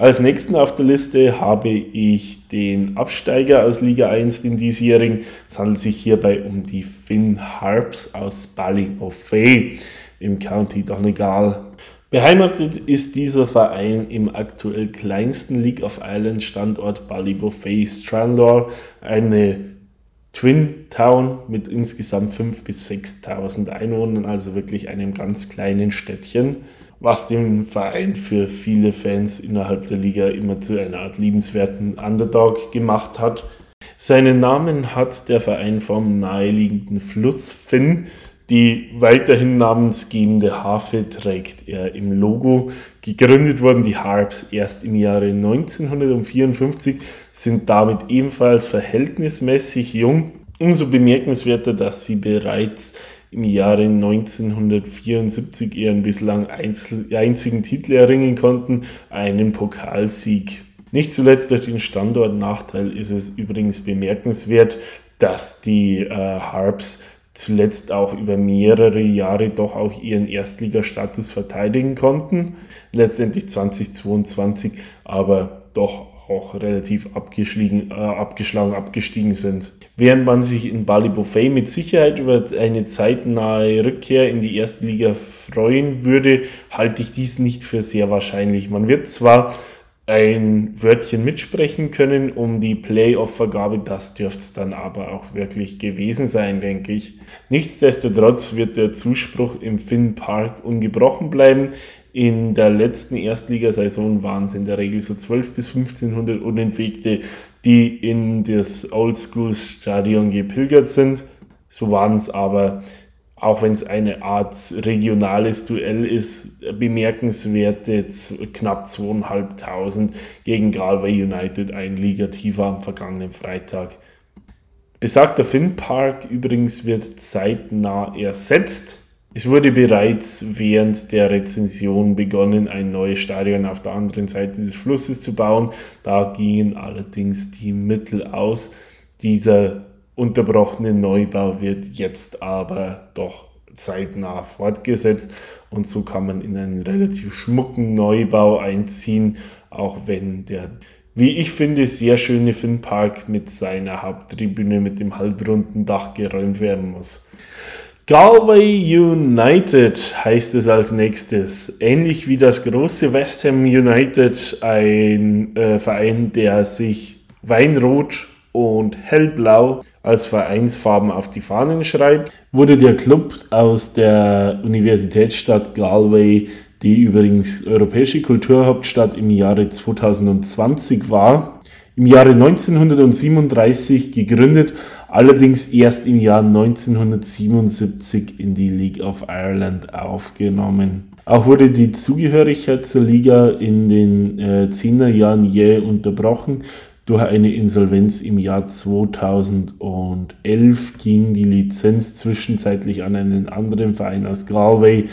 Als nächsten auf der Liste habe ich den Absteiger aus Liga 1, den diesjährigen. Es handelt sich hierbei um die Finn Harps aus Ballybofey im County Donegal. Beheimatet ist dieser Verein im aktuell kleinsten League of Ireland Standort Ballybofey Strandor, eine Twin Town mit insgesamt 5.000 bis 6.000 Einwohnern, also wirklich einem ganz kleinen Städtchen was den Verein für viele Fans innerhalb der Liga immer zu einer Art liebenswerten Underdog gemacht hat. Seinen Namen hat der Verein vom naheliegenden Fluss Finn. Die weiterhin namensgebende Harfe trägt er im Logo. Gegründet wurden die Harps erst im Jahre 1954, sind damit ebenfalls verhältnismäßig jung. Umso bemerkenswerter, dass sie bereits im Jahre 1974 ihren bislang einzigen Titel erringen konnten, einen Pokalsieg. Nicht zuletzt durch den Standortnachteil ist es übrigens bemerkenswert, dass die äh, Harps zuletzt auch über mehrere Jahre doch auch ihren Erstligastatus verteidigen konnten. Letztendlich 2022 aber doch auch relativ abgeschlagen, äh, abgeschlagen abgestiegen sind. Während man sich in Bali Buffet mit Sicherheit über eine zeitnahe Rückkehr in die erste Liga freuen würde, halte ich dies nicht für sehr wahrscheinlich. Man wird zwar ein Wörtchen mitsprechen können um die Playoff-Vergabe. Das dürfte es dann aber auch wirklich gewesen sein, denke ich. Nichtsdestotrotz wird der Zuspruch im Finn Park ungebrochen bleiben. In der letzten Erstligasaison waren es in der Regel so 12 bis 1500 Unentwegte, die in das Oldschool-Stadion gepilgert sind. So waren es aber auch wenn es eine Art regionales Duell ist, bemerkenswerte knapp zweieinhalbtausend gegen Galway United, ein Liga tiefer am vergangenen Freitag. Besagter Finn Park übrigens wird zeitnah ersetzt. Es wurde bereits während der Rezension begonnen, ein neues Stadion auf der anderen Seite des Flusses zu bauen. Da gingen allerdings die Mittel aus. Dieser unterbrochene Neubau wird jetzt aber doch zeitnah fortgesetzt und so kann man in einen relativ schmucken Neubau einziehen, auch wenn der, wie ich finde, sehr schöne Finnpark mit seiner Haupttribüne mit dem halbrunden Dach geräumt werden muss. Galway United heißt es als nächstes. Ähnlich wie das große West Ham United, ein äh, Verein, der sich Weinrot und Hellblau als Vereinsfarben auf die Fahnen schreibt, wurde der Club aus der Universitätsstadt Galway, die übrigens europäische Kulturhauptstadt im Jahre 2020 war, im Jahre 1937 gegründet, allerdings erst im Jahr 1977 in die League of Ireland aufgenommen. Auch wurde die Zugehörigkeit zur Liga in den äh, 10er Jahren jäh unterbrochen durch eine Insolvenz im Jahr 2011 ging die Lizenz zwischenzeitlich an einen anderen Verein aus Galway,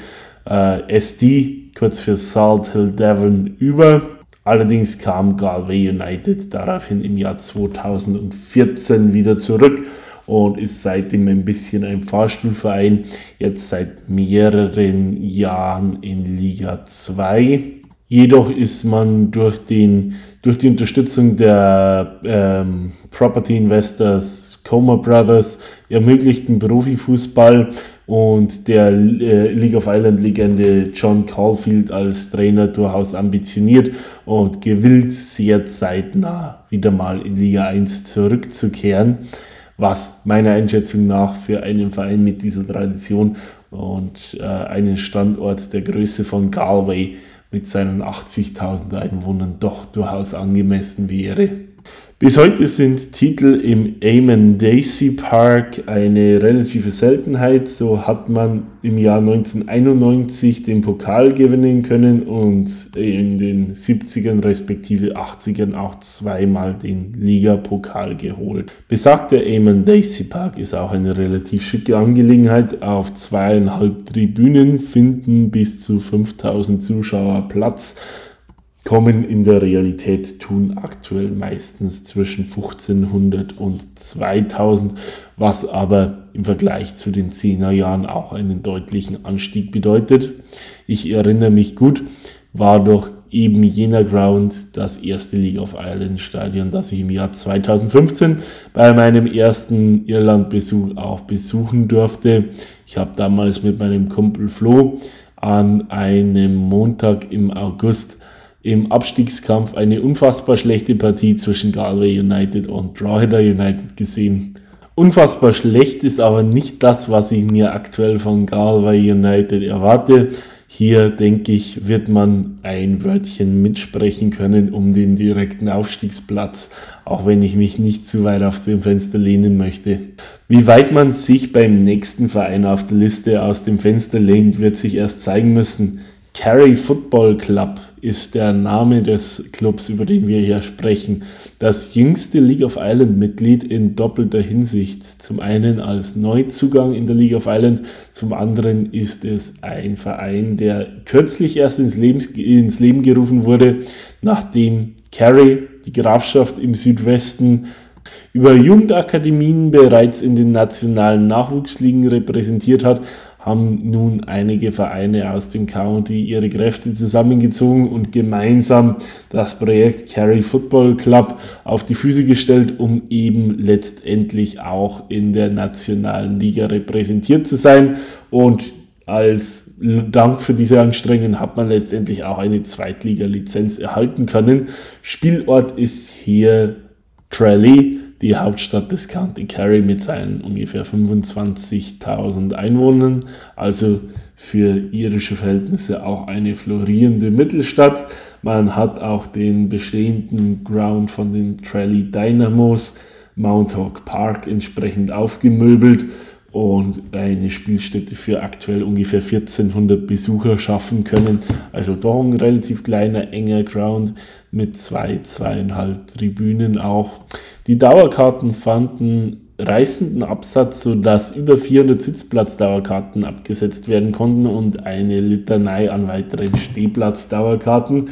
äh, SD, kurz für Salt Hill Devon, über. Allerdings kam Galway United daraufhin im Jahr 2014 wieder zurück und ist seitdem ein bisschen ein Fahrstuhlverein, jetzt seit mehreren Jahren in Liga 2. Jedoch ist man durch, den, durch die Unterstützung der ähm, Property Investors Coma Brothers ermöglichten Profifußball und der äh, League of Island Legende John Caulfield als Trainer durchaus ambitioniert und gewillt, sehr zeitnah wieder mal in Liga 1 zurückzukehren. was meiner Einschätzung nach für einen Verein mit dieser Tradition und äh, einen Standort der Größe von Galway mit seinen 80.000 Einwohnern doch durchaus angemessen wäre. Bis heute sind Titel im Amon Daisy Park eine relative Seltenheit. So hat man im Jahr 1991 den Pokal gewinnen können und in den 70ern respektive 80ern auch zweimal den Ligapokal geholt. Besagter Amon Daisy Park ist auch eine relativ schicke Angelegenheit. Auf zweieinhalb Tribünen finden bis zu 5000 Zuschauer Platz kommen in der Realität tun aktuell meistens zwischen 1500 und 2000, was aber im Vergleich zu den 10er Jahren auch einen deutlichen Anstieg bedeutet. Ich erinnere mich gut, war doch eben jener Ground das erste League of Ireland Stadion, das ich im Jahr 2015 bei meinem ersten Irlandbesuch auch besuchen durfte. Ich habe damals mit meinem Kumpel Flo an einem Montag im August im Abstiegskampf eine unfassbar schlechte Partie zwischen Galway United und Drogheda United gesehen. Unfassbar schlecht ist aber nicht das, was ich mir aktuell von Galway United erwarte. Hier denke ich, wird man ein Wörtchen mitsprechen können um den direkten Aufstiegsplatz, auch wenn ich mich nicht zu weit auf dem Fenster lehnen möchte. Wie weit man sich beim nächsten Verein auf der Liste aus dem Fenster lehnt, wird sich erst zeigen müssen. Kerry Football Club ist der Name des Clubs, über den wir hier sprechen. Das jüngste League of Ireland Mitglied in doppelter Hinsicht. Zum einen als Neuzugang in der League of Ireland, zum anderen ist es ein Verein, der kürzlich erst ins, Leben, ins Leben gerufen wurde, nachdem Kerry, die Grafschaft im Südwesten, über Jugendakademien bereits in den nationalen Nachwuchsligen repräsentiert hat, haben nun einige Vereine aus dem County ihre Kräfte zusammengezogen und gemeinsam das Projekt Carry Football Club auf die Füße gestellt, um eben letztendlich auch in der nationalen Liga repräsentiert zu sein. Und als Dank für diese Anstrengungen hat man letztendlich auch eine Zweitliga-Lizenz erhalten können. Spielort ist hier Tralee die Hauptstadt des County Kerry mit seinen ungefähr 25.000 Einwohnern, also für irische Verhältnisse auch eine florierende Mittelstadt. Man hat auch den bestehenden Ground von den Trally Dynamos, Mount Hawk Park, entsprechend aufgemöbelt und eine Spielstätte für aktuell ungefähr 1400 Besucher schaffen können. Also doch ein relativ kleiner, enger Ground mit zwei, zweieinhalb Tribünen auch. Die Dauerkarten fanden reißenden Absatz, sodass über 400 Sitzplatzdauerkarten abgesetzt werden konnten und eine Litanei an weiteren Stehplatzdauerkarten.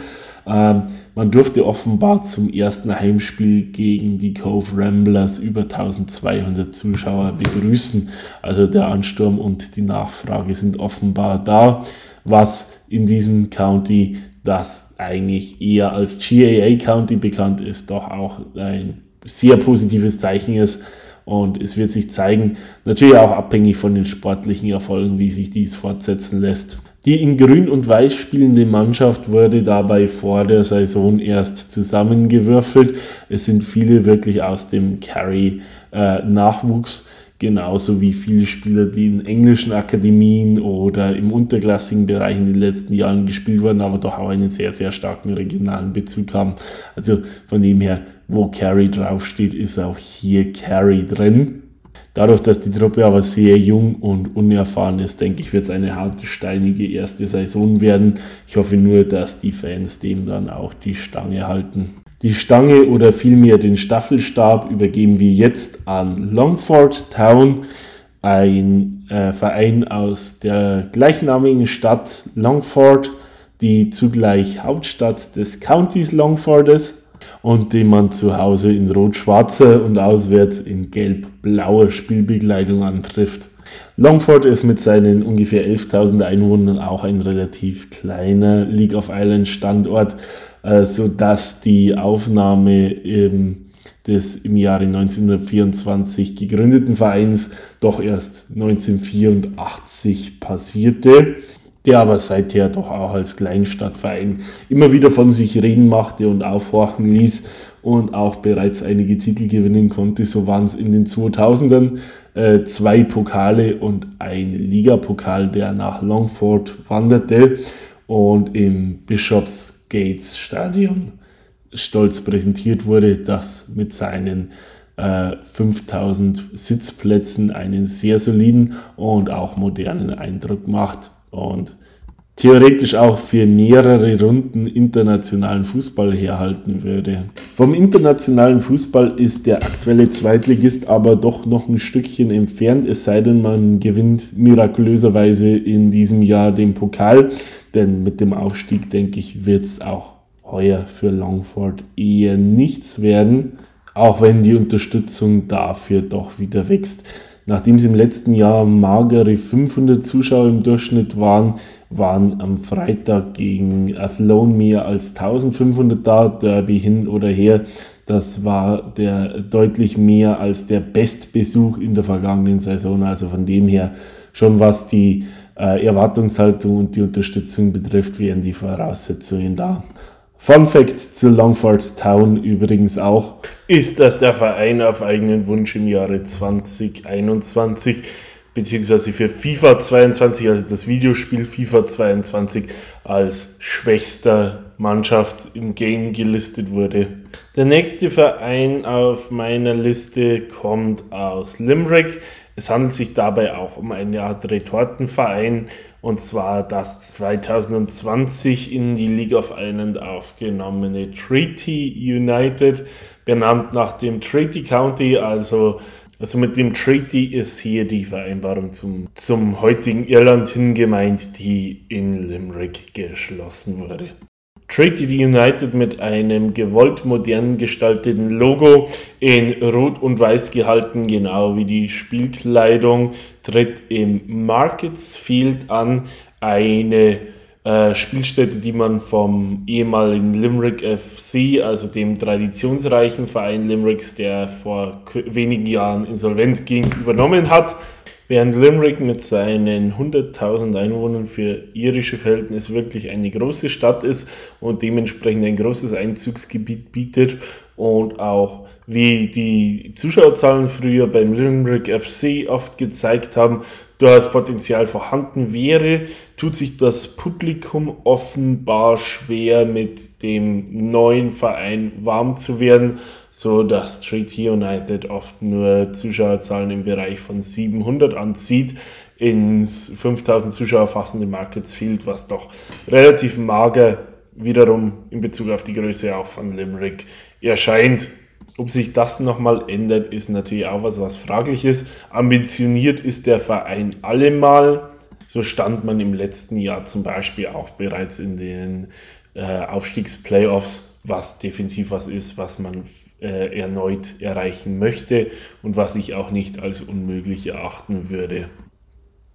Ähm, man durfte offenbar zum ersten Heimspiel gegen die Cove Ramblers über 1200 Zuschauer begrüßen. Also der Ansturm und die Nachfrage sind offenbar da, was in diesem County, das eigentlich eher als GAA County bekannt ist, doch auch ein sehr positives Zeichen ist. Und es wird sich zeigen, natürlich auch abhängig von den sportlichen Erfolgen, wie sich dies fortsetzen lässt. Die in Grün und Weiß spielende Mannschaft wurde dabei vor der Saison erst zusammengewürfelt. Es sind viele wirklich aus dem Carry-Nachwuchs. Äh, genauso wie viele Spieler, die in englischen Akademien oder im unterklassigen Bereich in den letzten Jahren gespielt wurden, aber doch auch einen sehr, sehr starken regionalen Bezug haben. Also von dem her, wo Carry draufsteht, ist auch hier Carry drin. Dadurch, dass die Truppe aber sehr jung und unerfahren ist, denke ich, wird es eine harte, steinige erste Saison werden. Ich hoffe nur, dass die Fans dem dann auch die Stange halten. Die Stange oder vielmehr den Staffelstab übergeben wir jetzt an Longford Town, ein äh, Verein aus der gleichnamigen Stadt Longford, die zugleich Hauptstadt des Countys Longford ist und den man zu Hause in rot-schwarzer und auswärts in gelb-blauer Spielbegleitung antrifft. Longford ist mit seinen ungefähr 11.000 Einwohnern auch ein relativ kleiner League of Islands Standort, äh, sodass die Aufnahme des im Jahre 1924 gegründeten Vereins doch erst 1984 passierte. Der aber seither doch auch als Kleinstadtverein immer wieder von sich reden machte und aufhorchen ließ und auch bereits einige Titel gewinnen konnte. So waren es in den 2000ern äh, zwei Pokale und ein Ligapokal, der nach Longford wanderte und im Bishops Gates Stadion stolz präsentiert wurde, das mit seinen äh, 5000 Sitzplätzen einen sehr soliden und auch modernen Eindruck macht und theoretisch auch für mehrere Runden internationalen Fußball herhalten würde. Vom internationalen Fußball ist der aktuelle Zweitligist aber doch noch ein Stückchen entfernt, es sei denn, man gewinnt mirakulöserweise in diesem Jahr den Pokal, denn mit dem Aufstieg, denke ich, wird es auch heuer für Longford eher nichts werden, auch wenn die Unterstützung dafür doch wieder wächst. Nachdem es im letzten Jahr magere 500 Zuschauer im Durchschnitt waren, waren am Freitag gegen Athlone mehr als 1500 da, Derby hin oder her. Das war der deutlich mehr als der Bestbesuch in der vergangenen Saison. Also von dem her schon was die äh, Erwartungshaltung und die Unterstützung betrifft, wären die Voraussetzungen da. Fun Fact zu Longford Town übrigens auch, ist, dass der Verein auf eigenen Wunsch im Jahre 2021 beziehungsweise für FIFA 22, also das Videospiel FIFA 22, als schwächster Mannschaft im Game gelistet wurde. Der nächste Verein auf meiner Liste kommt aus Limerick. Es handelt sich dabei auch um eine Art Retortenverein und zwar das 2020 in die League of Ireland aufgenommene Treaty United, benannt nach dem Treaty County, also also mit dem Treaty ist hier die Vereinbarung zum, zum heutigen Irland hingemeint, die in Limerick geschlossen wurde. Treaty United mit einem gewollt modern gestalteten Logo in Rot und Weiß gehalten, genau wie die Spielkleidung, tritt im Markets Field an, eine äh, Spielstätte, die man vom ehemaligen Limerick FC, also dem traditionsreichen Verein Limericks, der vor wenigen Jahren insolvent ging, übernommen hat. Während Limerick mit seinen 100.000 Einwohnern für irische Verhältnisse wirklich eine große Stadt ist und dementsprechend ein großes Einzugsgebiet bietet und auch wie die Zuschauerzahlen früher beim Limerick FC oft gezeigt haben, durchaus Potenzial vorhanden wäre, tut sich das Publikum offenbar schwer mit dem neuen Verein warm zu werden, so dass Treaty United oft nur Zuschauerzahlen im Bereich von 700 anzieht ins 5000 Zuschauer fassende Markets Field, was doch relativ mager wiederum in Bezug auf die Größe auch von Limerick erscheint. Ob sich das nochmal ändert, ist natürlich auch was, was fraglich ist. Ambitioniert ist der Verein allemal. So stand man im letzten Jahr zum Beispiel auch bereits in den äh, Aufstiegsplayoffs, was definitiv was ist, was man äh, erneut erreichen möchte und was ich auch nicht als unmöglich erachten würde.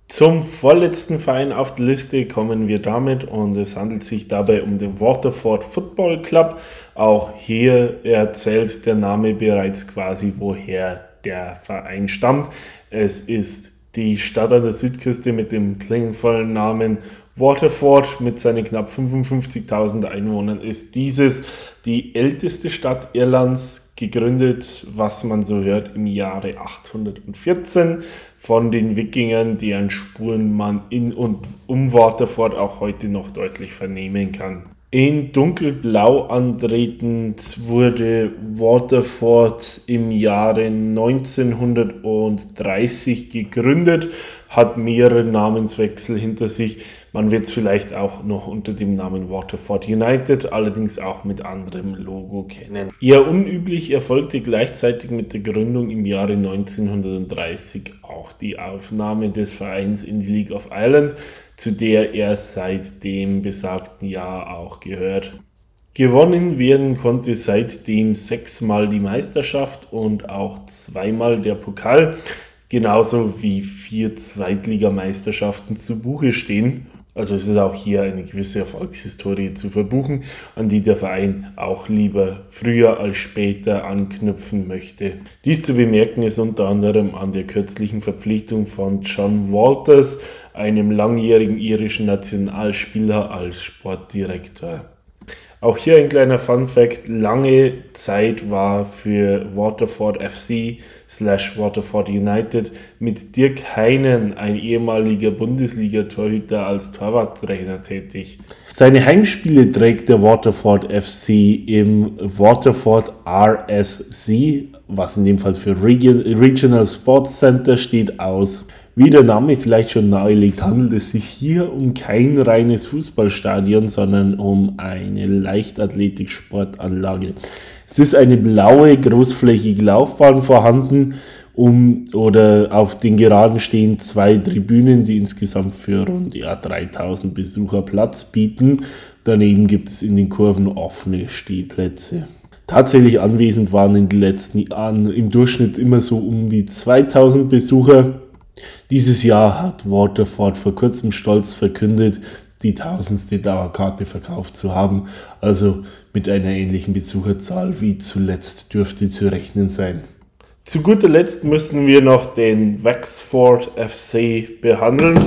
Zum vorletzten Verein auf der Liste kommen wir damit und es handelt sich dabei um den Waterford Football Club. Auch hier erzählt der Name bereits quasi, woher der Verein stammt. Es ist die Stadt an der Südküste mit dem klingenvollen Namen Waterford mit seinen knapp 55.000 Einwohnern ist dieses die älteste Stadt Irlands, gegründet, was man so hört, im Jahre 814 von den Wikingern, deren Spuren man in und um Waterford auch heute noch deutlich vernehmen kann. In dunkelblau antretend wurde Waterford im Jahre 1930 gegründet, hat mehrere Namenswechsel hinter sich. Man wird es vielleicht auch noch unter dem Namen Waterford United, allerdings auch mit anderem Logo kennen. Eher unüblich erfolgte gleichzeitig mit der Gründung im Jahre 1930 auch die Aufnahme des Vereins in die League of Ireland zu der er seit dem besagten Jahr auch gehört. Gewonnen werden konnte seitdem sechsmal die Meisterschaft und auch zweimal der Pokal, genauso wie vier Zweitligameisterschaften zu Buche stehen. Also es ist auch hier eine gewisse Erfolgshistorie zu verbuchen, an die der Verein auch lieber früher als später anknüpfen möchte. Dies zu bemerken ist unter anderem an der kürzlichen Verpflichtung von John Walters, einem langjährigen irischen Nationalspieler, als Sportdirektor. Auch hier ein kleiner Fun Fact: Lange Zeit war für Waterford FC slash Waterford United mit Dirk Heinen, ein ehemaliger Bundesliga-Torhüter, als Torwarttrainer tätig. Seine Heimspiele trägt der Waterford FC im Waterford RSC, was in dem Fall für Regional Sports Center steht, aus. Wie der Name vielleicht schon nahelegt, handelt es sich hier um kein reines Fußballstadion, sondern um eine Leichtathletik-Sportanlage. Es ist eine blaue, großflächige Laufbahn vorhanden um, oder auf den Geraden stehen zwei Tribünen, die insgesamt für rund ja, 3000 Besucher Platz bieten. Daneben gibt es in den Kurven offene Stehplätze. Tatsächlich anwesend waren in den letzten Jahren im Durchschnitt immer so um die 2000 Besucher. Dieses Jahr hat Waterford vor kurzem stolz verkündet, die tausendste Dauerkarte verkauft zu haben, also mit einer ähnlichen Besucherzahl wie zuletzt dürfte zu rechnen sein. Zu guter Letzt müssen wir noch den Wexford FC behandeln,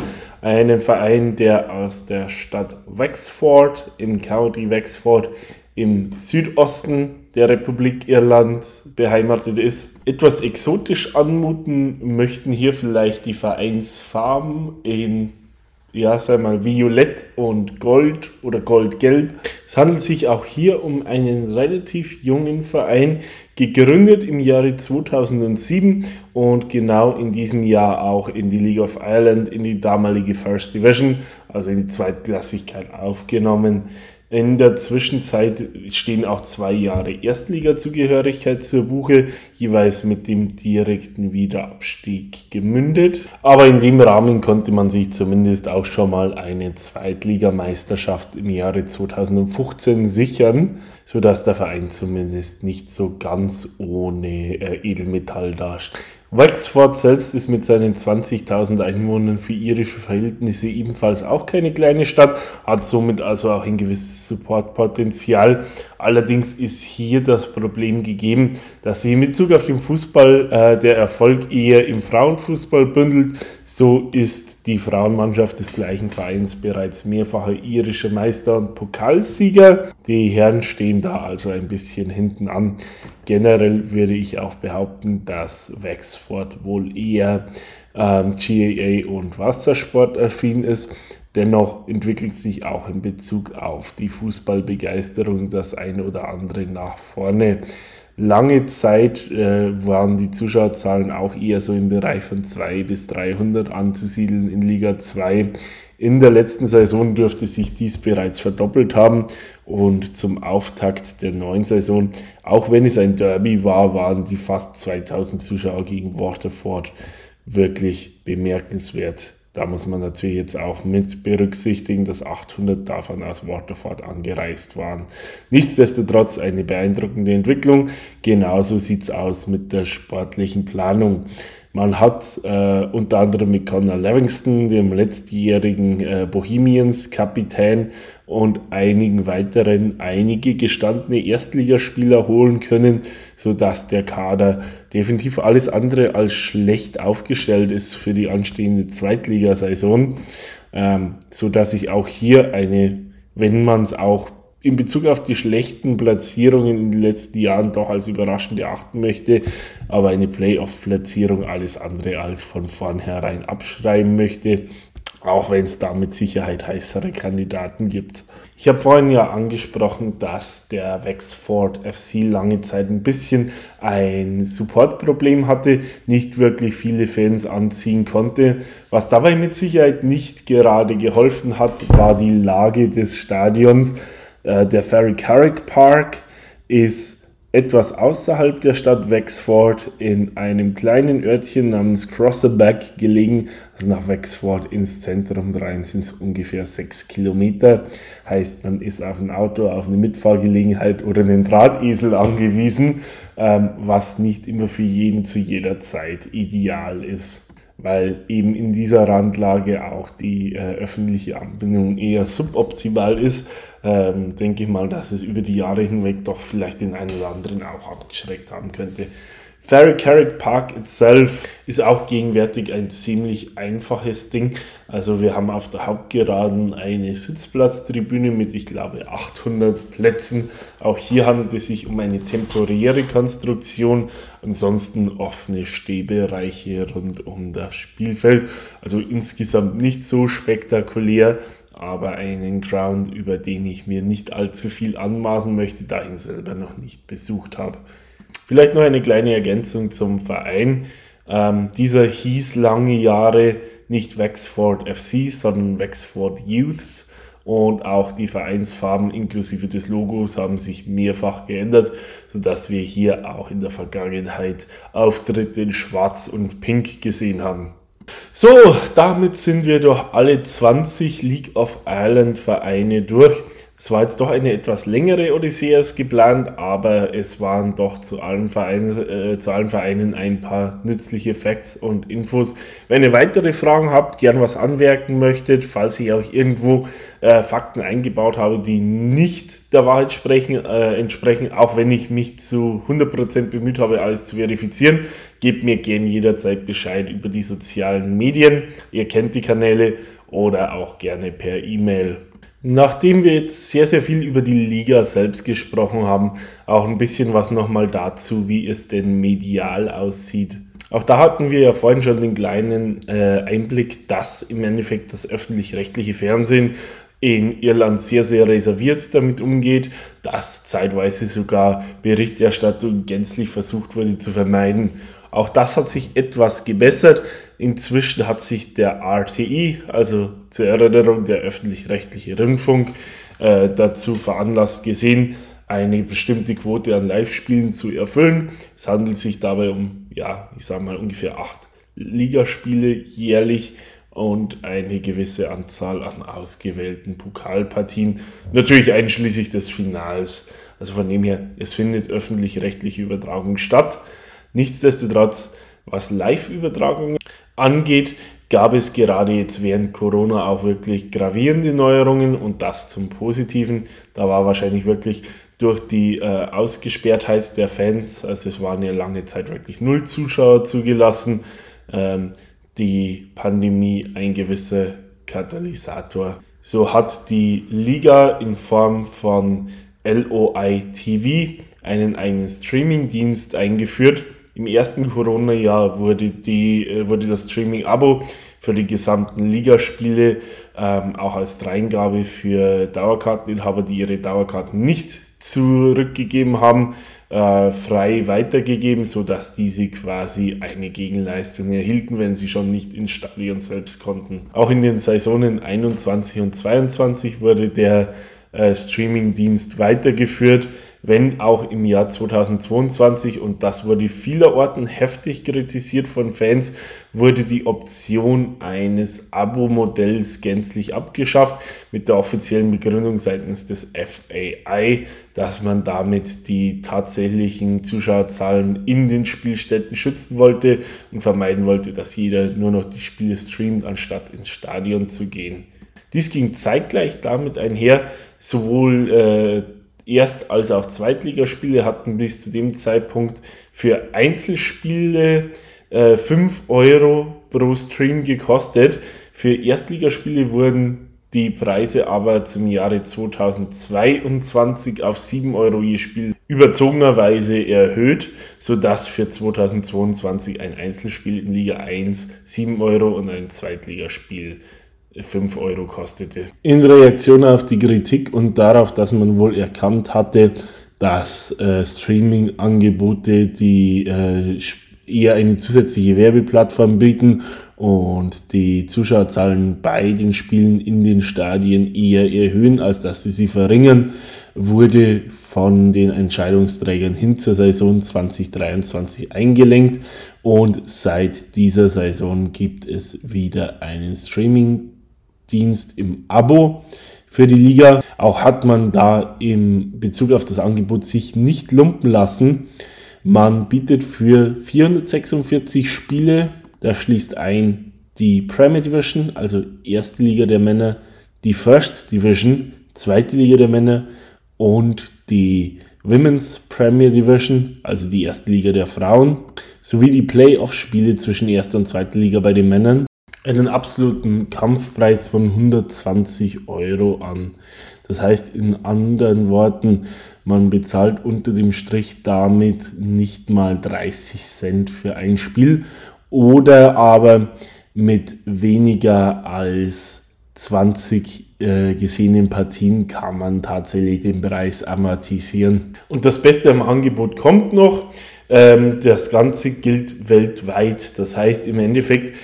einen Verein, der aus der Stadt Wexford im County Wexford im Südosten der Republik Irland beheimatet ist. Etwas exotisch anmuten möchten hier vielleicht die Vereinsfarben in ja, sei mal, Violett und Gold oder Goldgelb. Es handelt sich auch hier um einen relativ jungen Verein, gegründet im Jahre 2007 und genau in diesem Jahr auch in die League of Ireland, in die damalige First Division, also in die Zweitklassigkeit aufgenommen. In der Zwischenzeit stehen auch zwei Jahre Erstliga-Zugehörigkeit zur Buche, jeweils mit dem direkten Wiederabstieg gemündet. Aber in dem Rahmen konnte man sich zumindest auch schon mal eine Zweitligameisterschaft im Jahre 2015 sichern, sodass der Verein zumindest nicht so ganz ohne äh, Edelmetall dasteht. Wexford selbst ist mit seinen 20.000 Einwohnern für irische Verhältnisse ebenfalls auch keine kleine Stadt, hat somit also auch ein gewisses Supportpotenzial. Allerdings ist hier das Problem gegeben, dass sich in Bezug auf den Fußball äh, der Erfolg eher im Frauenfußball bündelt. So ist die Frauenmannschaft des gleichen Vereins bereits mehrfacher irischer Meister und Pokalsieger. Die Herren stehen da also ein bisschen hinten an. Generell würde ich auch behaupten, dass Wexford wohl eher ähm, GAA und Wassersport affin ist. Dennoch entwickelt sich auch in Bezug auf die Fußballbegeisterung das eine oder andere nach vorne. Lange Zeit äh, waren die Zuschauerzahlen auch eher so im Bereich von 200 bis 300 anzusiedeln in Liga 2. In der letzten Saison dürfte sich dies bereits verdoppelt haben und zum Auftakt der neuen Saison, auch wenn es ein Derby war, waren die fast 2000 Zuschauer gegen Waterford wirklich bemerkenswert. Da muss man natürlich jetzt auch mit berücksichtigen, dass 800 davon aus Waterford angereist waren. Nichtsdestotrotz eine beeindruckende Entwicklung. Genauso sieht es aus mit der sportlichen Planung. Man hat äh, unter anderem mit Connor Livingston, dem letztjährigen äh, Bohemians-Kapitän und einigen weiteren einige gestandene Erstligaspieler holen können, sodass der Kader definitiv alles andere als schlecht aufgestellt ist für die anstehende Zweitligasaison, ähm, sodass ich auch hier eine, wenn man es auch in Bezug auf die schlechten Platzierungen in den letzten Jahren doch als überraschend erachten möchte, aber eine Playoff-Platzierung alles andere als von vornherein abschreiben möchte, auch wenn es da mit Sicherheit heißere Kandidaten gibt. Ich habe vorhin ja angesprochen, dass der Wexford FC lange Zeit ein bisschen ein Supportproblem hatte, nicht wirklich viele Fans anziehen konnte. Was dabei mit Sicherheit nicht gerade geholfen hat, war die Lage des Stadions. Äh, der Ferry Carrick Park ist etwas außerhalb der Stadt Wexford in einem kleinen Örtchen namens Crosserback gelegen. Also nach Wexford ins Zentrum rein sind es ungefähr sechs Kilometer. Heißt, man ist auf ein Auto, auf eine Mitfahrgelegenheit oder einen Drahtesel angewiesen, ähm, was nicht immer für jeden zu jeder Zeit ideal ist. Weil eben in dieser Randlage auch die äh, öffentliche Anbindung eher suboptimal ist, ähm, denke ich mal, dass es über die Jahre hinweg doch vielleicht den einen oder anderen auch abgeschreckt haben könnte. Ferry Carrick Park itself ist auch gegenwärtig ein ziemlich einfaches Ding. Also wir haben auf der Hauptgeraden eine Sitzplatztribüne mit, ich glaube, 800 Plätzen. Auch hier handelt es sich um eine temporäre Konstruktion. Ansonsten offene Stehbereiche rund um das Spielfeld. Also insgesamt nicht so spektakulär, aber einen Ground, über den ich mir nicht allzu viel anmaßen möchte, da ich ihn selber noch nicht besucht habe. Vielleicht noch eine kleine Ergänzung zum Verein. Ähm, dieser hieß lange Jahre nicht Wexford FC, sondern Wexford Youths. Und auch die Vereinsfarben inklusive des Logos haben sich mehrfach geändert, sodass wir hier auch in der Vergangenheit Auftritte in Schwarz und Pink gesehen haben. So, damit sind wir durch alle 20 League of Ireland Vereine durch. Es war jetzt doch eine etwas längere Odyssee als geplant, aber es waren doch zu allen, Vereinen, äh, zu allen Vereinen ein paar nützliche Facts und Infos. Wenn ihr weitere Fragen habt, gern was anmerken möchtet, falls ich auch irgendwo äh, Fakten eingebaut habe, die nicht der Wahrheit sprechen, äh, entsprechen, auch wenn ich mich zu 100% bemüht habe, alles zu verifizieren, gebt mir gern jederzeit Bescheid über die sozialen Medien. Ihr kennt die Kanäle oder auch gerne per E-Mail. Nachdem wir jetzt sehr, sehr viel über die Liga selbst gesprochen haben, auch ein bisschen was nochmal dazu, wie es denn medial aussieht. Auch da hatten wir ja vorhin schon den kleinen äh, Einblick, dass im Endeffekt das öffentlich-rechtliche Fernsehen in Irland sehr, sehr reserviert damit umgeht, dass zeitweise sogar Berichterstattung gänzlich versucht wurde zu vermeiden. Auch das hat sich etwas gebessert. Inzwischen hat sich der RTI, also zur Erinnerung der öffentlich-rechtliche Rundfunk, äh, dazu veranlasst gesehen, eine bestimmte Quote an Live-Spielen zu erfüllen. Es handelt sich dabei um, ja, ich sage mal ungefähr acht Ligaspiele jährlich und eine gewisse Anzahl an ausgewählten Pokalpartien, natürlich einschließlich des Finals. Also von dem her, es findet öffentlich-rechtliche Übertragung statt. Nichtsdestotrotz, was Live-Übertragungen angeht, gab es gerade jetzt während Corona auch wirklich gravierende Neuerungen und das zum Positiven. Da war wahrscheinlich wirklich durch die äh, Ausgesperrtheit der Fans, also es waren ja lange Zeit wirklich null Zuschauer zugelassen, ähm, die Pandemie ein gewisser Katalysator. So hat die Liga in Form von LOI TV einen eigenen Streaming-Dienst eingeführt, im ersten Corona-Jahr wurde, äh, wurde das Streaming-Abo für die gesamten Ligaspiele ähm, auch als Dreingabe für Dauerkarteninhaber, die ihre Dauerkarten nicht zurückgegeben haben, äh, frei weitergegeben, sodass diese quasi eine Gegenleistung erhielten, wenn sie schon nicht ins Stadion selbst konnten. Auch in den Saisonen 21 und 22 wurde der äh, Streaming-Dienst weitergeführt wenn auch im Jahr 2022, und das wurde vielerorten heftig kritisiert von Fans, wurde die Option eines Abo-Modells gänzlich abgeschafft, mit der offiziellen Begründung seitens des FAI, dass man damit die tatsächlichen Zuschauerzahlen in den Spielstätten schützen wollte und vermeiden wollte, dass jeder nur noch die Spiele streamt, anstatt ins Stadion zu gehen. Dies ging zeitgleich damit einher, sowohl äh, Erst- als auch Zweitligaspiele hatten bis zu dem Zeitpunkt für Einzelspiele äh, 5 Euro pro Stream gekostet. Für Erstligaspiele wurden die Preise aber zum Jahre 2022 auf 7 Euro je Spiel überzogenerweise erhöht, sodass für 2022 ein Einzelspiel in Liga 1 7 Euro und ein Zweitligaspiel 5 Euro kostete. In Reaktion auf die Kritik und darauf, dass man wohl erkannt hatte, dass äh, Streaming-Angebote, die äh, eher eine zusätzliche Werbeplattform bieten und die Zuschauerzahlen bei den Spielen in den Stadien eher erhöhen, als dass sie sie verringern, wurde von den Entscheidungsträgern hin zur Saison 2023 eingelenkt und seit dieser Saison gibt es wieder einen Streaming Dienst im Abo für die Liga. Auch hat man da im Bezug auf das Angebot sich nicht lumpen lassen. Man bietet für 446 Spiele Das schließt ein die Premier Division, also erste Liga der Männer, die First Division, zweite Liga der Männer und die Women's Premier Division, also die erste Liga der Frauen, sowie die Playoff-Spiele zwischen erster und zweiter Liga bei den Männern einen absoluten Kampfpreis von 120 Euro an. Das heißt in anderen Worten, man bezahlt unter dem Strich damit nicht mal 30 Cent für ein Spiel oder aber mit weniger als 20 äh, gesehenen Partien kann man tatsächlich den Preis amortisieren. Und das Beste am Angebot kommt noch. Ähm, das Ganze gilt weltweit. Das heißt im Endeffekt,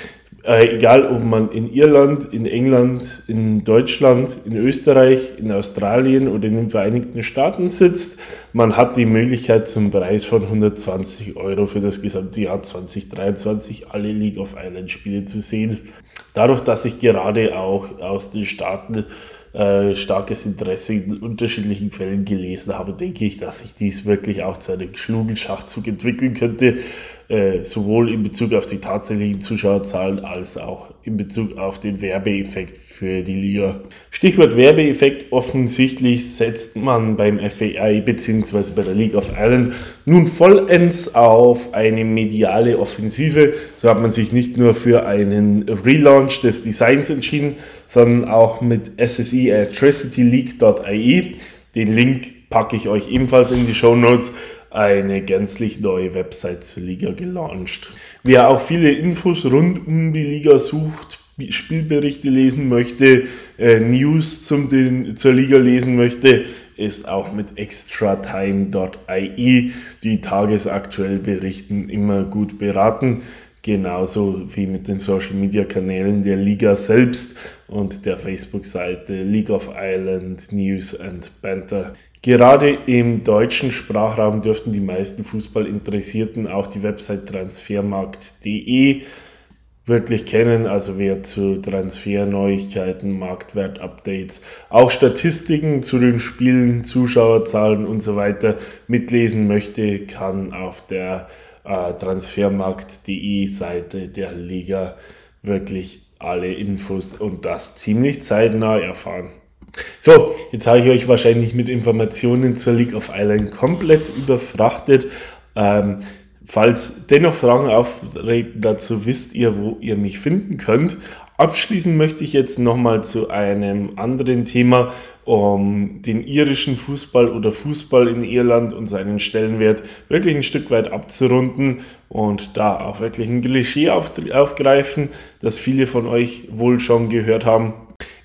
äh, egal ob man in Irland, in England, in Deutschland, in Österreich, in Australien oder in den Vereinigten Staaten sitzt, man hat die Möglichkeit zum Preis von 120 Euro für das gesamte Jahr 2023 alle League of Islands Spiele zu sehen. Dadurch, dass ich gerade auch aus den Staaten äh, starkes Interesse in unterschiedlichen Quellen gelesen habe, denke ich, dass sich dies wirklich auch zu einem Schlugelschachzug entwickeln könnte, äh, sowohl in Bezug auf die tatsächlichen Zuschauerzahlen als auch in Bezug auf den Werbeeffekt für die Liga. Stichwort Werbeeffekt, offensichtlich setzt man beim FAI bzw. bei der League of Ireland nun vollends auf eine mediale Offensive. So hat man sich nicht nur für einen Relaunch des Designs entschieden, sondern auch mit SSE electricityleague.ie. Den Link packe ich euch ebenfalls in die Show Notes. Eine gänzlich neue Website zur Liga gelauncht. Wer auch viele Infos rund um die Liga sucht, Spielberichte lesen möchte, äh, News zum, den, zur Liga lesen möchte, ist auch mit extratime.ie, die tagesaktuell berichten, immer gut beraten genauso wie mit den Social Media Kanälen der Liga selbst und der Facebook-Seite League of Ireland News and Banter. Gerade im deutschen Sprachraum dürften die meisten Fußballinteressierten auch die Website transfermarkt.de wirklich kennen, also wer zu Transferneuigkeiten, Marktwertupdates, auch Statistiken zu den Spielen, Zuschauerzahlen und so weiter mitlesen möchte, kann auf der äh, transfermarkt.de Seite der Liga wirklich alle Infos und das ziemlich zeitnah erfahren. So, jetzt habe ich euch wahrscheinlich mit Informationen zur League of Island komplett überfrachtet. Ähm, falls dennoch Fragen auftreten dazu, wisst ihr, wo ihr mich finden könnt. Abschließen möchte ich jetzt nochmal zu einem anderen Thema, um den irischen Fußball oder Fußball in Irland und seinen Stellenwert wirklich ein Stück weit abzurunden und da auch wirklich ein Klischee aufgreifen, das viele von euch wohl schon gehört haben.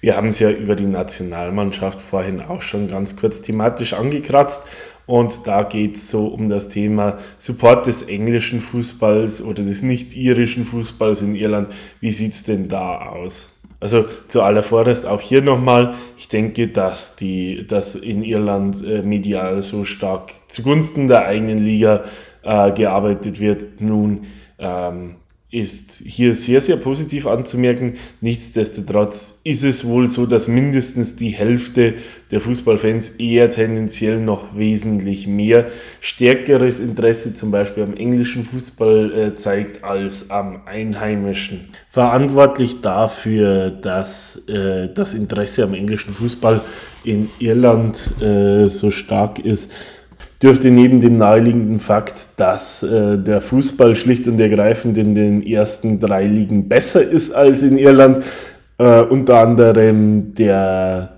Wir haben es ja über die Nationalmannschaft vorhin auch schon ganz kurz thematisch angekratzt und da geht es so um das Thema Support des englischen Fußballs oder des nicht-irischen Fußballs in Irland. Wie sieht es denn da aus? Also zu aller Vorderst auch hier nochmal, ich denke, dass, die, dass in Irland äh, medial so stark zugunsten der eigenen Liga äh, gearbeitet wird. Nun ähm, ist hier sehr, sehr positiv anzumerken. Nichtsdestotrotz ist es wohl so, dass mindestens die Hälfte der Fußballfans eher tendenziell noch wesentlich mehr stärkeres Interesse zum Beispiel am englischen Fußball äh, zeigt als am einheimischen. Verantwortlich dafür, dass äh, das Interesse am englischen Fußball in Irland äh, so stark ist, dürfte neben dem naheliegenden Fakt, dass äh, der Fußball schlicht und ergreifend in den ersten drei Ligen besser ist als in Irland, äh, unter anderem der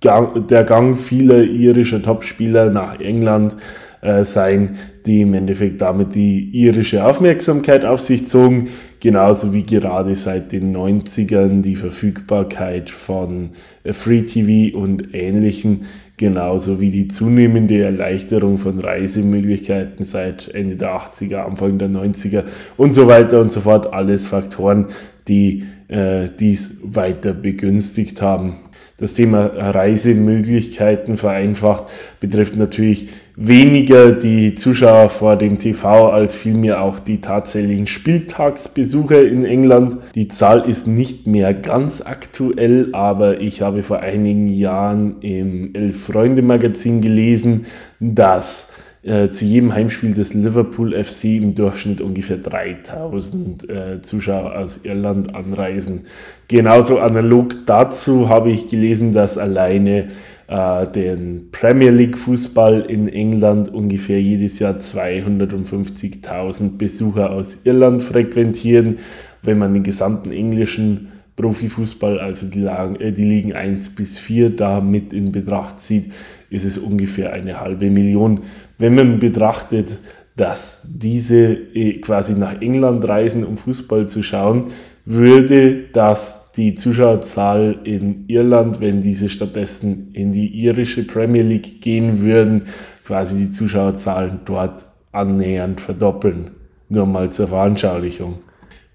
Gang, der Gang vieler irischer Topspieler nach England äh, sein, die im Endeffekt damit die irische Aufmerksamkeit auf sich zogen, genauso wie gerade seit den 90ern die Verfügbarkeit von äh, Free TV und ähnlichem genauso wie die zunehmende Erleichterung von Reisemöglichkeiten seit Ende der 80er, Anfang der 90er und so weiter und so fort. Alles Faktoren, die äh, dies weiter begünstigt haben. Das Thema Reisemöglichkeiten vereinfacht betrifft natürlich weniger die Zuschauer vor dem TV als vielmehr auch die tatsächlichen Spieltagsbesucher in England. Die Zahl ist nicht mehr ganz aktuell, aber ich habe vor einigen Jahren im Elf Freunde Magazin gelesen, dass äh, zu jedem Heimspiel des Liverpool FC im Durchschnitt ungefähr 3000 äh, Zuschauer aus Irland anreisen. Genauso analog dazu habe ich gelesen, dass alleine äh, den Premier League Fußball in England ungefähr jedes Jahr 250.000 Besucher aus Irland frequentieren. Wenn man den gesamten englischen Profifußball, also die, Lagen, äh, die Ligen 1 bis 4 da mit in Betracht zieht, ist es ungefähr eine halbe Million. Wenn man betrachtet, dass diese äh, quasi nach England reisen, um Fußball zu schauen, würde das die Zuschauerzahl in Irland, wenn diese stattdessen in die irische Premier League gehen würden, quasi die Zuschauerzahlen dort annähernd verdoppeln. Nur mal zur Veranschaulichung.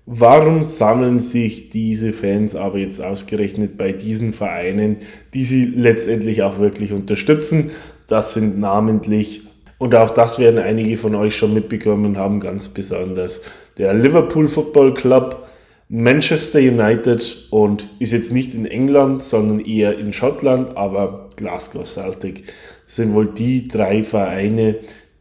Warum sammeln sich diese Fans aber jetzt ausgerechnet bei diesen Vereinen, die sie letztendlich auch wirklich unterstützen? Das sind namentlich, und auch das werden einige von euch schon mitbekommen haben, ganz besonders der Liverpool Football Club, Manchester United und ist jetzt nicht in England, sondern eher in Schottland, aber Glasgow Celtic sind wohl die drei Vereine,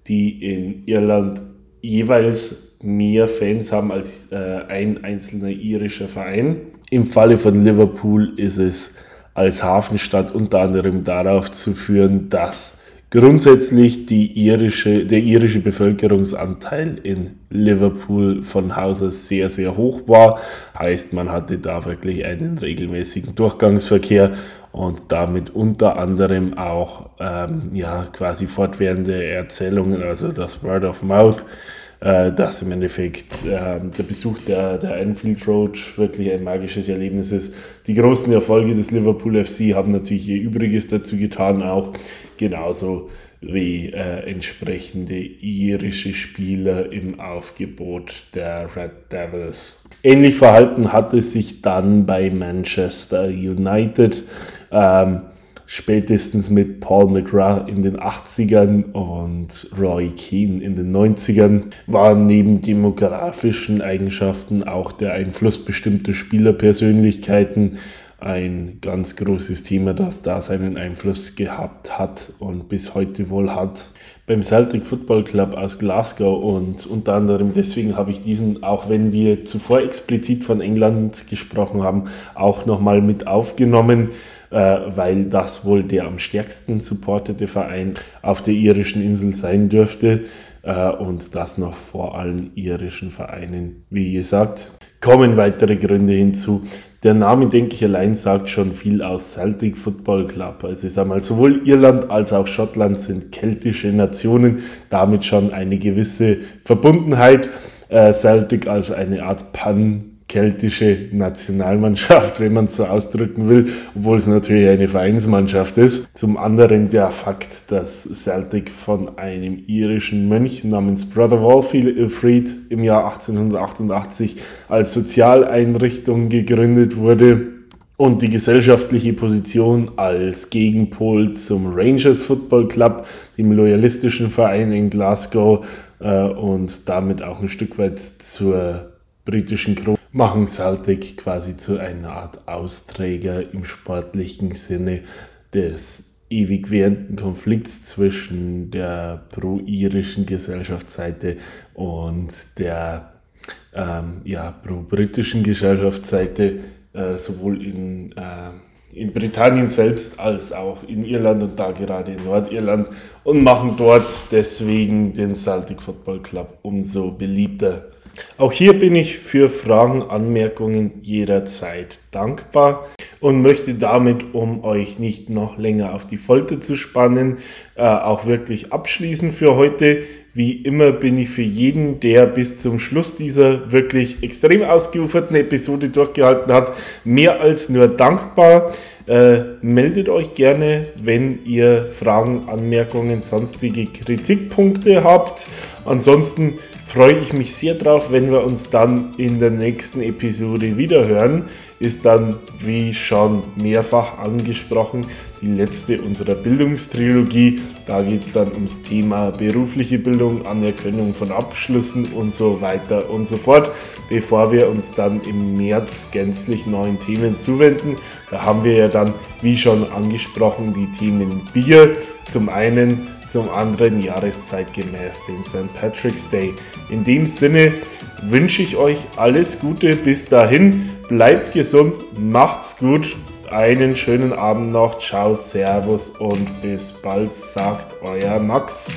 die in Irland jeweils mehr Fans haben als äh, ein einzelner irischer Verein. Im Falle von Liverpool ist es als Hafenstadt unter anderem darauf zu führen, dass grundsätzlich die irische, der irische Bevölkerungsanteil in Liverpool von Haus aus sehr, sehr hoch war. Heißt, man hatte da wirklich einen regelmäßigen Durchgangsverkehr und damit unter anderem auch ähm, ja, quasi fortwährende Erzählungen, also das Word of Mouth äh, dass im Endeffekt äh, der Besuch der, der Anfield Road wirklich ein magisches Erlebnis ist. Die großen Erfolge des Liverpool FC haben natürlich ihr Übriges dazu getan, auch genauso wie äh, entsprechende irische Spieler im Aufgebot der Red Devils. Ähnlich verhalten hat es sich dann bei Manchester United. Ähm, spätestens mit Paul McGrath in den 80ern und Roy Keane in den 90ern waren neben demografischen Eigenschaften auch der Einfluss bestimmter Spielerpersönlichkeiten ein ganz großes Thema, das da seinen Einfluss gehabt hat und bis heute wohl hat. Beim Celtic Football Club aus Glasgow und unter anderem deswegen habe ich diesen, auch wenn wir zuvor explizit von England gesprochen haben, auch nochmal mit aufgenommen weil das wohl der am stärksten supportete Verein auf der irischen Insel sein dürfte äh, und das noch vor allen irischen Vereinen. Wie gesagt, kommen weitere Gründe hinzu. Der Name, denke ich, allein sagt schon viel aus Celtic Football Club. Also ich sage mal, sowohl Irland als auch Schottland sind keltische Nationen, damit schon eine gewisse Verbundenheit. Äh, Celtic als eine Art Pan keltische Nationalmannschaft, wenn man es so ausdrücken will, obwohl es natürlich eine Vereinsmannschaft ist. Zum anderen der Fakt, dass Celtic von einem irischen Mönch namens Brother Walfried im Jahr 1888 als Sozialeinrichtung gegründet wurde und die gesellschaftliche Position als Gegenpol zum Rangers Football Club, dem loyalistischen Verein in Glasgow äh, und damit auch ein Stück weit zur britischen Krone machen Celtic quasi zu einer Art Austräger im sportlichen Sinne des ewig währenden Konflikts zwischen der pro-irischen Gesellschaftsseite und der ähm, ja, pro-britischen Gesellschaftsseite, äh, sowohl in, äh, in Britannien selbst als auch in Irland und da gerade in Nordirland und machen dort deswegen den Celtic Football Club umso beliebter. Auch hier bin ich für Fragen, Anmerkungen jederzeit dankbar und möchte damit, um euch nicht noch länger auf die Folter zu spannen, äh, auch wirklich abschließen für heute. Wie immer bin ich für jeden, der bis zum Schluss dieser wirklich extrem ausgeuferten Episode durchgehalten hat, mehr als nur dankbar. Äh, meldet euch gerne, wenn ihr Fragen, Anmerkungen, sonstige Kritikpunkte habt. Ansonsten freue ich mich sehr drauf, wenn wir uns dann in der nächsten Episode wiederhören. Ist dann, wie schon mehrfach angesprochen, die letzte unserer Bildungstrilogie. Da geht es dann ums Thema berufliche Bildung, Anerkennung von Abschlüssen und so weiter und so fort, bevor wir uns dann im März gänzlich neuen Themen zuwenden. Da haben wir ja dann, wie schon angesprochen, die Themen Bier. Zum einen zum anderen jahreszeitgemäß den St. Patrick's Day. In dem Sinne wünsche ich euch alles Gute bis dahin. Bleibt gesund, macht's gut. Einen schönen Abend noch. Ciao, Servus und bis bald, sagt euer Max.